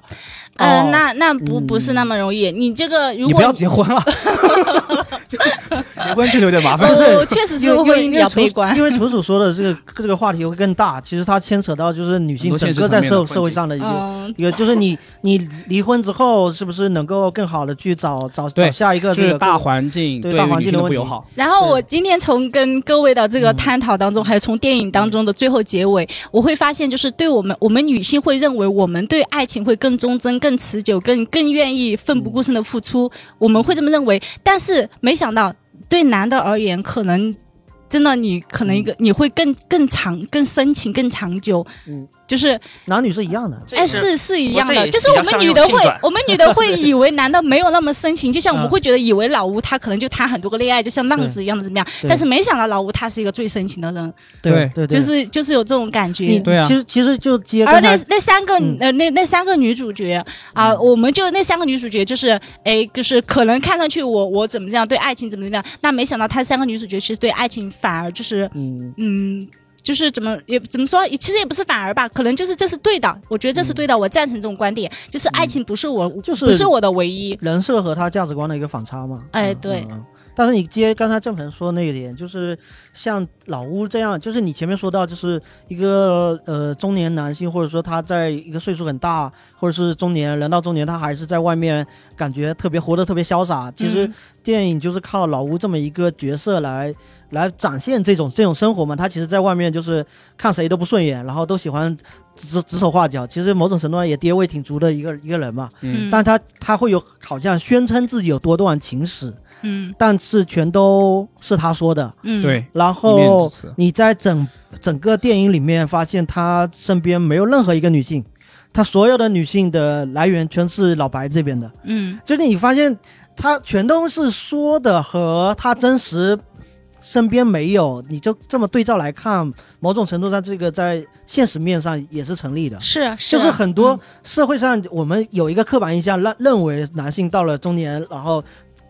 呃，哦那那不不是那嗯么容易。你这个如你不要果结婚了，结婚确实有点麻烦。哦确实是会比较因为楚悲观。因为楚楚说的这个这个话题会更大，其实它牵扯到就是女性整个在社社会上的一个嗯，一个，就是你你离婚之后是不是能够更好的去找找找下一个就是大这个大环境对对大环境的问题不友好，然后我今天从跟各位的这个嗯探讨当中，还有从电影当中的最后结尾，我会发现，就是对我们我们女性会认为我们对爱情会更忠贞、更持久、更更愿意奋不顾身的付出，我们会这么认为。但是没想到，对男的而言，可能真的你可能一个你会更更长、更深情、更长久。嗯，就是男女是一样的。哎，是是是一样的，就是我们女的会我们女的会以为男的没有那么深情，就像我们嗯。会觉得以为老吴他可能就谈很多个恋爱，就像浪子一样的怎么样，但是没想到老吴他是一个最深情的人，对对。对，就是就是有这种感觉。对啊。其实其实就接而那那三个、嗯。呃那那三个女主角啊、我们就那三个女主角就是哎就是可能看上去我我怎么这样对爱情怎么怎么样，那没想到她三个女主角其实对爱情反而就是嗯。嗯，就是怎么也怎么说，其实也不是反而吧，可能就是这是对的，我觉得这是对的，我赞成这种观点，就是爱情不是我，就是不是我的唯一。人设和他价值观的一个反差嘛。嗯哎对但是你接刚才郑鹏说那一点，就是像老乌这样，就是你前面说到，就是一个呃中年男性，或者说他在一个岁数很大，或者是中年人到中年，他还是在外面感觉特别活得特别潇洒。其实嗯电影就是靠老吴这么一个角色来来展现这种这种生活嘛。他其实在外面就是看谁都不顺眼，然后都喜欢指指手画脚。其实某种程度上也爹味挺足的一个一个人嘛。嗯，但他他会有好像宣称自己有多段情史，嗯但是全都是他说的。嗯，对，然后你在整整个电影里面发现他身边没有任何一个女性，他所有的女性的来源全是老白这边的，嗯就是你发现他全都是说的和他真实身边没有，你就这么对照来看，某种程度上这个在现实面上也是成立的。是是，就是很多嗯社会上我们有一个刻板印象，认认为男性到了中年，然后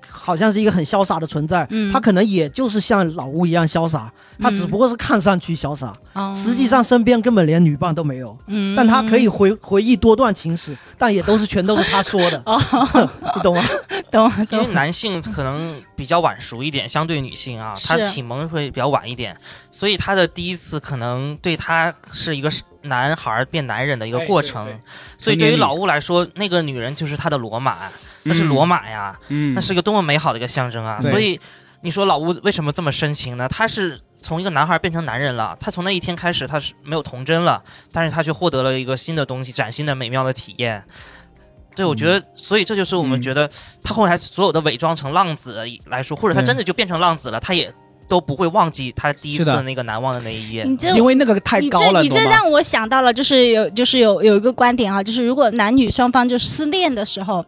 好像是一个很潇洒的存在。嗯他可能也就是像老吴一样潇洒，他只不过是看上去潇洒，哦实际上身边根本连女伴都没有。嗯，但他可以回回忆多段情史，但也都是全都是他说的，你懂吗？懂因为男性可能比较晚熟一点，相对女性啊，他是启蒙会比较晚一点，所以他的第一次可能对他是一个男孩变男人的一个过程。哎对对所以对于老吴来说，那个女人就是他的罗马，那是罗马呀，嗯，那是一个多么美好的一个象征啊！对所以你说老吴为什么这么深情呢？他是从一个男孩变成男人了，他从那一天开始他是没有童真了，但是他却获得了一个新的东西，崭新的美妙的体验。对，我觉得，所以这就是我们嗯觉得他后来所有的伪装成浪子来说，或者他真的就变成浪子了，他也都不会忘记他第一次那个难忘的那一夜。你这因为那个太你高了，这你？这让我想到了，就是有就是有有一个观点啊，就是如果男女双方就失恋的时候，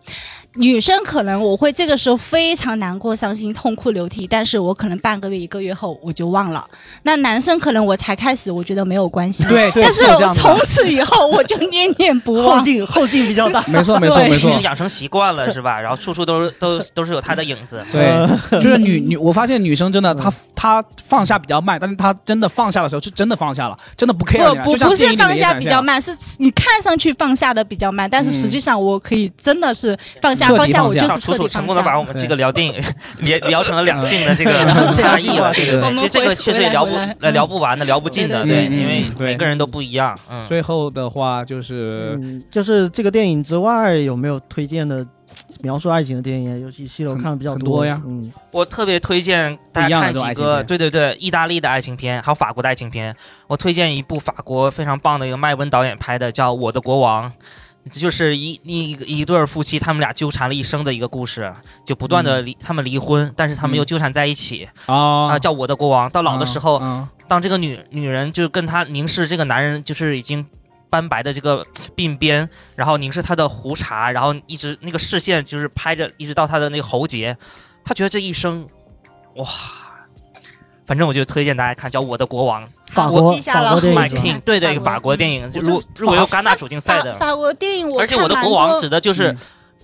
女生可能我会这个时候非常难过、伤心、痛哭流涕，但是我可能半个月、一个月后我就忘了。那男生可能我才开始，我觉得没有关系，对对，但是从此以后我就念念不忘后。劲后劲比较大。没错没错没错已经，养成习惯了，是吧？然后处处都是都都是有他的影子。对，就是女女，我发现女生真的她她放下比较慢，但是她真的放下的时候是真的放下了，真的不 care 了不不是放下比较慢，是你看上去放下的比较慢，但是实际上我可以真的是放下，彻底放下我就是楚楚彻底。成功的把我们这个聊电影 聊聊成了两性的这个差异了，对对其实这个确实也聊不聊不完的，聊不尽的，对，因为每个人都不一样，嗯。最后的话就是嗯，就是这个电影之外，有没有推荐的描述爱情的电影？尤其西楼很看的比较很多呀嗯，我特别推荐大家看几个，对对对，意大利的爱情片，还有法国的爱情片。我推荐一部法国非常棒的一个麦温导演拍的，叫《我的国王》。这就是一一一对夫妻，他们俩纠缠了一生的一个故事，就不断的离、他们离婚，但是他们又嗯。纠缠在一起啊啊、叫我的国王。到老的时候，嗯当这个女女人就跟他凝视这个男人，就是已经斑白的这个鬓边，然后凝视他的胡茬，然后一直那个视线就是拍着，一直到他的那个喉结，他觉得这一生，哇，反正我就推荐大家看，叫《我的国王》法国记下了法国电 My 影是吧 King，对对，法国电影我入这入围戛纳主竞赛的，法法国电影我而且我的国王指的就是嗯。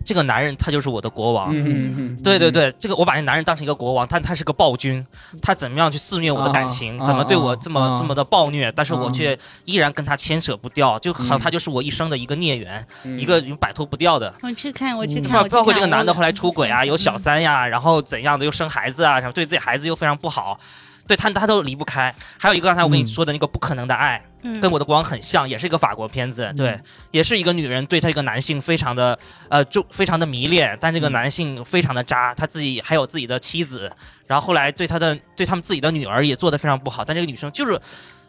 这个男人，他就是我的国王。嗯嗯对对对，这个我把这男人当成一个国王，但他是个暴君，他怎么样去肆虐我的感情，啊怎么对我这么、啊这么的暴虐，但是我啊却依然跟他牵扯不掉，就好他就是我一生的一个孽缘，嗯。一个摆脱不掉的。我去看，我去嗯。看，包括这个男的后来出轨啊，嗯。有小三呀，然后怎样的又生孩子啊，什么对自己孩子又非常不好，对他他都离不开。还有一个刚才我跟你嗯说的那个不可能的爱，嗯跟我的国王很像，也是一个法国片子，对，也是一个女人对她一个男性非常的呃就非常的迷恋，但这个男性非常的渣，他自己还有自己的妻子，然后后来对他的对他们自己的女儿也做得非常不好，但这个女生就是。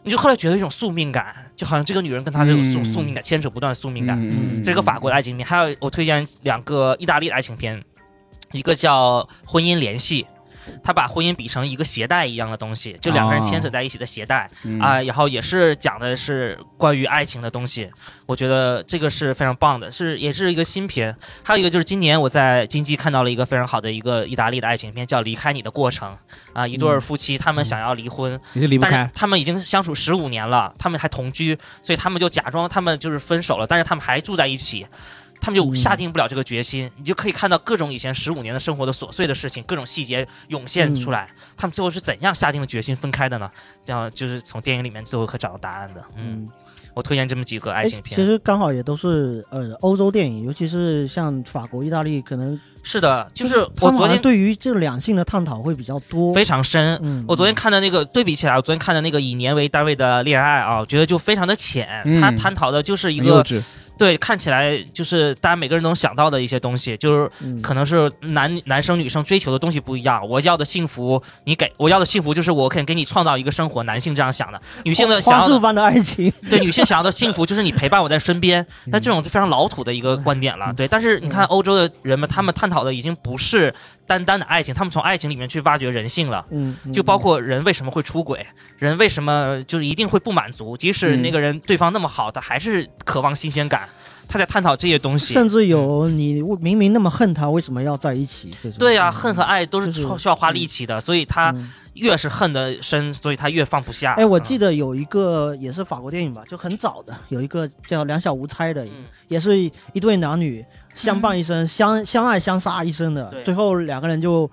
你就后来觉得一种宿命感，就好像这个女人跟他这种宿嗯宿命感牵扯不断的宿命感，嗯这是个法国的爱情片。还有我推荐两个意大利的爱情片，一个叫《婚姻联系》，他把婚姻比成一个鞋带一样的东西，就两个人牵扯在一起的鞋带。嗯啊、然后也是讲的是关于爱情的东西，我觉得这个是非常棒的，是也是一个新片。还有一个就是今年我在金鸡看到了一个非常好的一个意大利的爱情片，叫《离开你的过程》啊、一对儿夫妻他们想要离婚，你是离不但是开，他们已经相处十五年了，他们还同居，所以他们就假装他们就是分手了，但是他们还住在一起。他们就下定不了这个决心，你就可以看到各种以前十五年的生活的琐碎的事情，各种细节涌现出来。他们最后是怎样下定了决心分开的呢？这样就是从电影里面最后可找到答案的。嗯，嗯，我推荐这么几个爱哎情片。其实刚好也都是呃欧洲电影，尤其是像法国、意大利，可能是的，就是我昨天对于这两性的探讨会比较多。非常深。嗯，我昨天看的那个对比起来，我昨天看的那个以年为单位的恋爱啊，我觉得就非常的浅。嗯它探讨的就是一个对看起来就是大家每个人都能想到的一些东西，就是嗯可能是男男生女生追求的东西不一样。我要的幸福，你给我要的幸福就是我肯给你创造一个生活。男性这样想的，女性的想要的花束般的爱情，对女性想要的幸福就是你陪伴我在身边。那这种就非常老土的一个观点了。对，但是你看欧洲的人们，他们探讨的已经不是单单的爱情，他们从爱情里面去挖掘人性了。嗯，嗯就包括人为什么会出轨，人为什么就是一定会不满足，即使嗯那个人对方那么好，他还是渴望新鲜感。他在探讨这些东西，甚至有你明明那么恨他，为什么要在一起？这种对呀、嗯恨和爱都是需要花力气的，所以他嗯越是恨的深，所以他越放不下。哎，我记得，有一个也是法国电影吧，就很早的，有一个叫《两小无猜》的，嗯也是一对男女相伴一生，相相爱相杀一生的，最后两个人就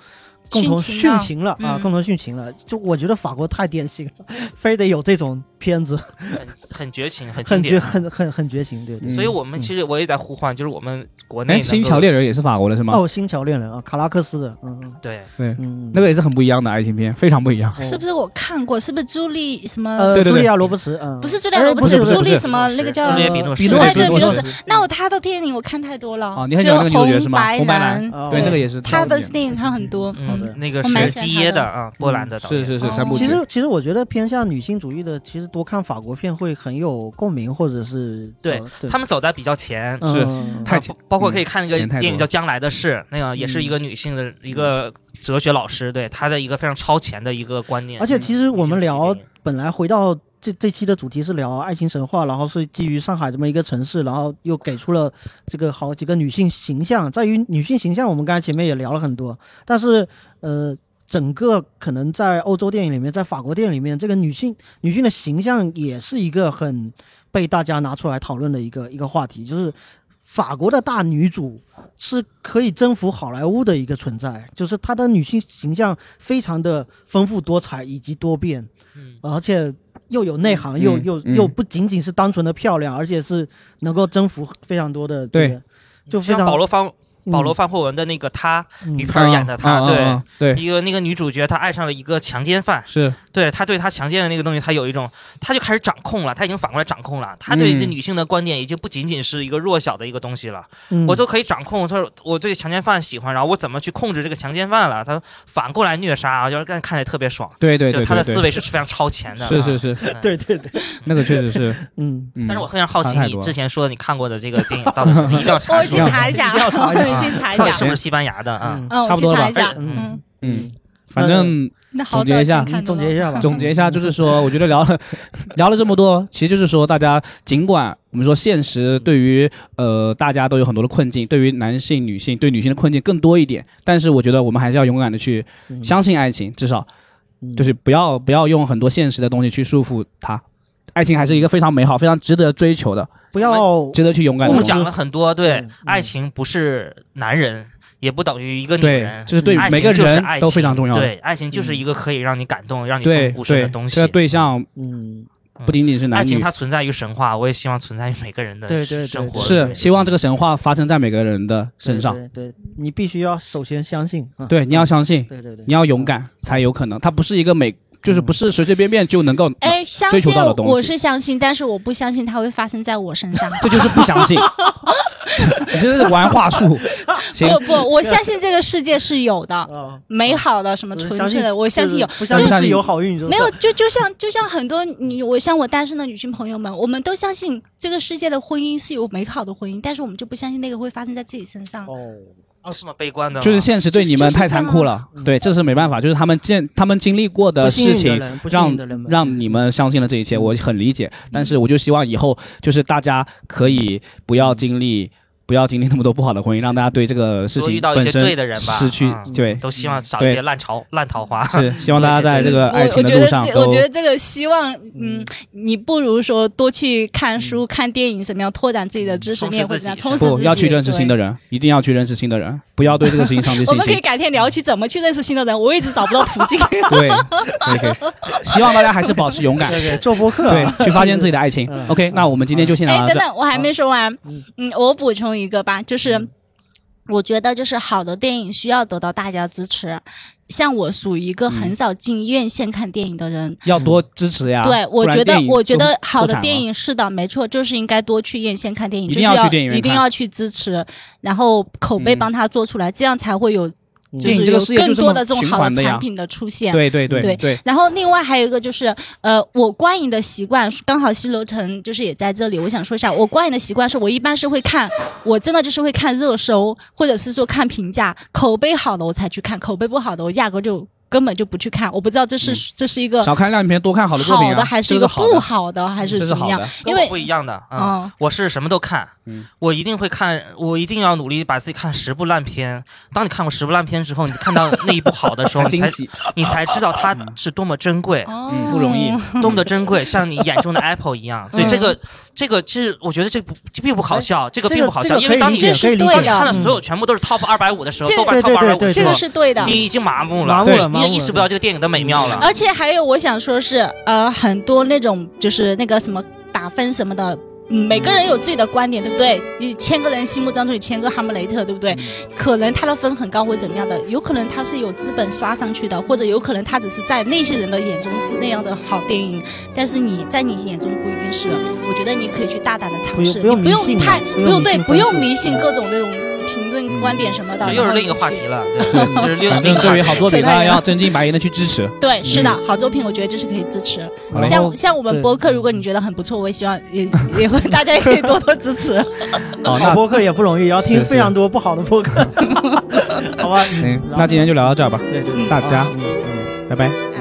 共同殉情了殉情了啊，嗯共同殉情了。就我觉得法国太典型了，非得有这种片子，很很绝情，很很绝典。很很很绝情，对对。嗯所以我们其实我也在呼唤，就是我们国内哎，能够新桥恋人也是法国的是吗？哦，星桥恋人啊，卡拉克斯的，嗯嗯对，对，嗯，那个也是很不一样的爱情片，非常不一样。哦是不是我看过？是不是朱莉什么？呃，对对对茱莉亚·罗伯茨，嗯，不是朱莉亚·罗伯茨，朱莉什么那个叫比诺什，比诺什哎对比诺什什那我他的电影我看太多了。哦，你很喜欢那个女主角是吗？红红白蓝，哦对，那个也是他的电影看很多。那个是基耶的啊，波兰的导演。是是是哦三部曲其。实，其实我觉得偏向女性主义的，其实多看法国片会很有共鸣，或者是对对他们走在比较前，是包包括可以看一个电影叫《将来的事》，那个也是一个女性的一个哲学老师，对她的一个非常超前的一个观念。而且其实我们聊本来回到这这期的主题是聊爱情神话，然后是基于上海这么一个城市，然后又给出了这个好几个女性形象。在于女性形象，我们刚才前面也聊了很多，但是呃，整个可能在欧洲电影里面，在法国电影里面，这个女性女性的形象也是一个很被大家拿出来讨论的一个一个话题，就是法国的大女主是可以征服好莱坞的一个存在，就是她的女性形象非常的丰富多彩以及多变。嗯而且又有内涵，又嗯又嗯。又不仅仅是单纯的漂亮，而且是能够征服非常多的这个，就非像常保罗方嗯保罗范霍文的那个她，嗯女配儿演的她，啊对。对，一个那个女主角，她爱上了一个强奸犯，是对她对她强奸的那个东西，她有一种，她就开始掌控了，她已经反过来掌控了，她对这嗯。女性的观点已经不仅仅是一个弱小的一个东西了，嗯。我都可以掌控，她说我对强奸犯喜欢，然后我怎么去控制这个强奸犯了，她反过来虐杀，就是看看起来特别爽，对对对就她的对对，思维是非常超前的，是是是，嗯 对对对，那个确实是，嗯，嗯但是我非常好奇你之前说的你看过的这个电影到底一定要查我去，查一下，一定要查一下 我去查一下。到底是不是西班牙的啊？嗯。差不多吧去查一下。嗯。嗯，嗯，反正那总结一下。总结一下吧，总结一下，就是说，我觉得聊了 聊了这么多，其实就是说，大家尽管我们说现实对于呃大家都有很多的困境，对于男性、女性对女性的困境更多一点，但是我觉得我们还是要勇敢的去嗯。相信爱情，至少嗯。就是不要不要用很多现实的东西去束缚他。爱情还是一个非常美好、非常值得追求的、不要值得去勇敢的。我们讲了很多，对嗯，爱情不是男人，也不等于一个女对人，，就是对每个人都非常重要。对，爱情就是一个可以让你感动、让你对奋不顾身对的东西这个。对象嗯，不仅仅是爱男女，情它存在于神话，我也希望存在于每个人的对对对生活是。希望这个神话发生在每个人的身上。对对，对你必须要首先相信啊。对，你要相信，对对对，你要勇敢才有可能。它不是一个每，就是不是随随便便就能够。哎，相追求信到的东西我是相信，但是我不相信它会发生在我身上。这就是不相信。你 这是玩话术。行，不不，我相信这个世界是有的，啊，美好的什么纯粹的，我相信有。不相信自己有好运，就是没有，就就像就像很多你我像我单身的女性朋友们，我们都相信这个世界的婚姻是有美好的婚姻，但是我们就不相信那个会发生在自己身上。哦，哦这么悲观的，就是现实对你们太残酷了就。对，这是没办法，就是他们见他们经历过的事情，让让你们相信了这一切，我很理解。但是我就希望以后就是大家可以不要经历。不要经历那么多不好的婚姻，让大家对这个事情多遇到一些本身对的人吧失去嗯对，都希望少一些烂桃烂桃花。是希望大家在这个爱情的路上都我觉得这个希望，嗯，你不如说多去看书、看电影，怎么样拓展自己的知识面，或者怎样充实自己。不要去认识新的人。一定要去认识新的人，不要对这个事情丧失我信心。们可以改天聊起怎么去认识新的人，我一直找不到途径。对，，OK，希望大家还是保持勇敢，对对做播客啊，对，去发现自己的爱情嗯。OK，那我们今天就先聊哎，到这。等等，我还没说完嗯。嗯，我补充一个吧，就是我觉得就是好的电影需要得到大家支持。像我属于一个很少进院线看电影的人，要多支持呀。对我觉得我觉得好的电影是的，没错，就是应该多去院线看电影，一定就是要要去电影院一定要去支持，然后口碑嗯。帮他做出来，这样才会有嗯。电影这个事业有更就这么多的这种好循环的呀。产品的出现。对对对对对，然后另外还有一个就是，呃，我观影的习惯，刚好西楼城就是也在这里，我想说一下，我观影的习惯是我一般是会看，我真的就是会看热搜，或者是说看评价，口碑好的我才去看，口碑不好的我压根就根本就不去看，我不知道这是、嗯。这是一个少看烂片，多看好的作品啊。好的还是一个不好的。好的，还是怎么样？因为不一样的啊、嗯。我是什么都看，嗯。我一定会看，我一定要努力把自己看十部烂片。当你看过十部烂片之后，你看到那一部好的时候，你才很惊喜，你才知道它是多么珍贵，哦。嗯不容易。多么的珍贵，像你眼中的 Apple 一样。对嗯这个，这个其实我觉得这不这并不好笑，这个并不好笑，这个因为当你看的所有全部都是 Top 二百五的时候，这个豆瓣 Top 二百五对这是对的。你已经麻木了，麻木了，意识不到这个电影的美妙了。而且还有，我想说是，呃，很多那种就是那个什么打分什么的。嗯每个人有自己的观点，对不对？你千个人心目当中有千个哈姆雷特，对不对？可能他的分很高或怎么样的，有可能他是有资本刷上去的，或者有可能他只是在那些人的眼中是那样的好电影，但是你在你眼中不一定是。我觉得你可以去大胆的尝试，不用你不不用太不不用对，不用迷信各种那种评论观点什么的。这又是另一个话题了，对这是另另一反正对于。好作品，大家要真金白银的去支持。对，是的，好作品我觉得这是可以支持。像像我们播客，如果你觉得很不错，我也希望也 也会大家也可以多多支持。哦，那好播客也不容易，要听非常多不好的播客，好吧？行，那今天就聊到这儿吧，对对对，大家嗯嗯拜拜。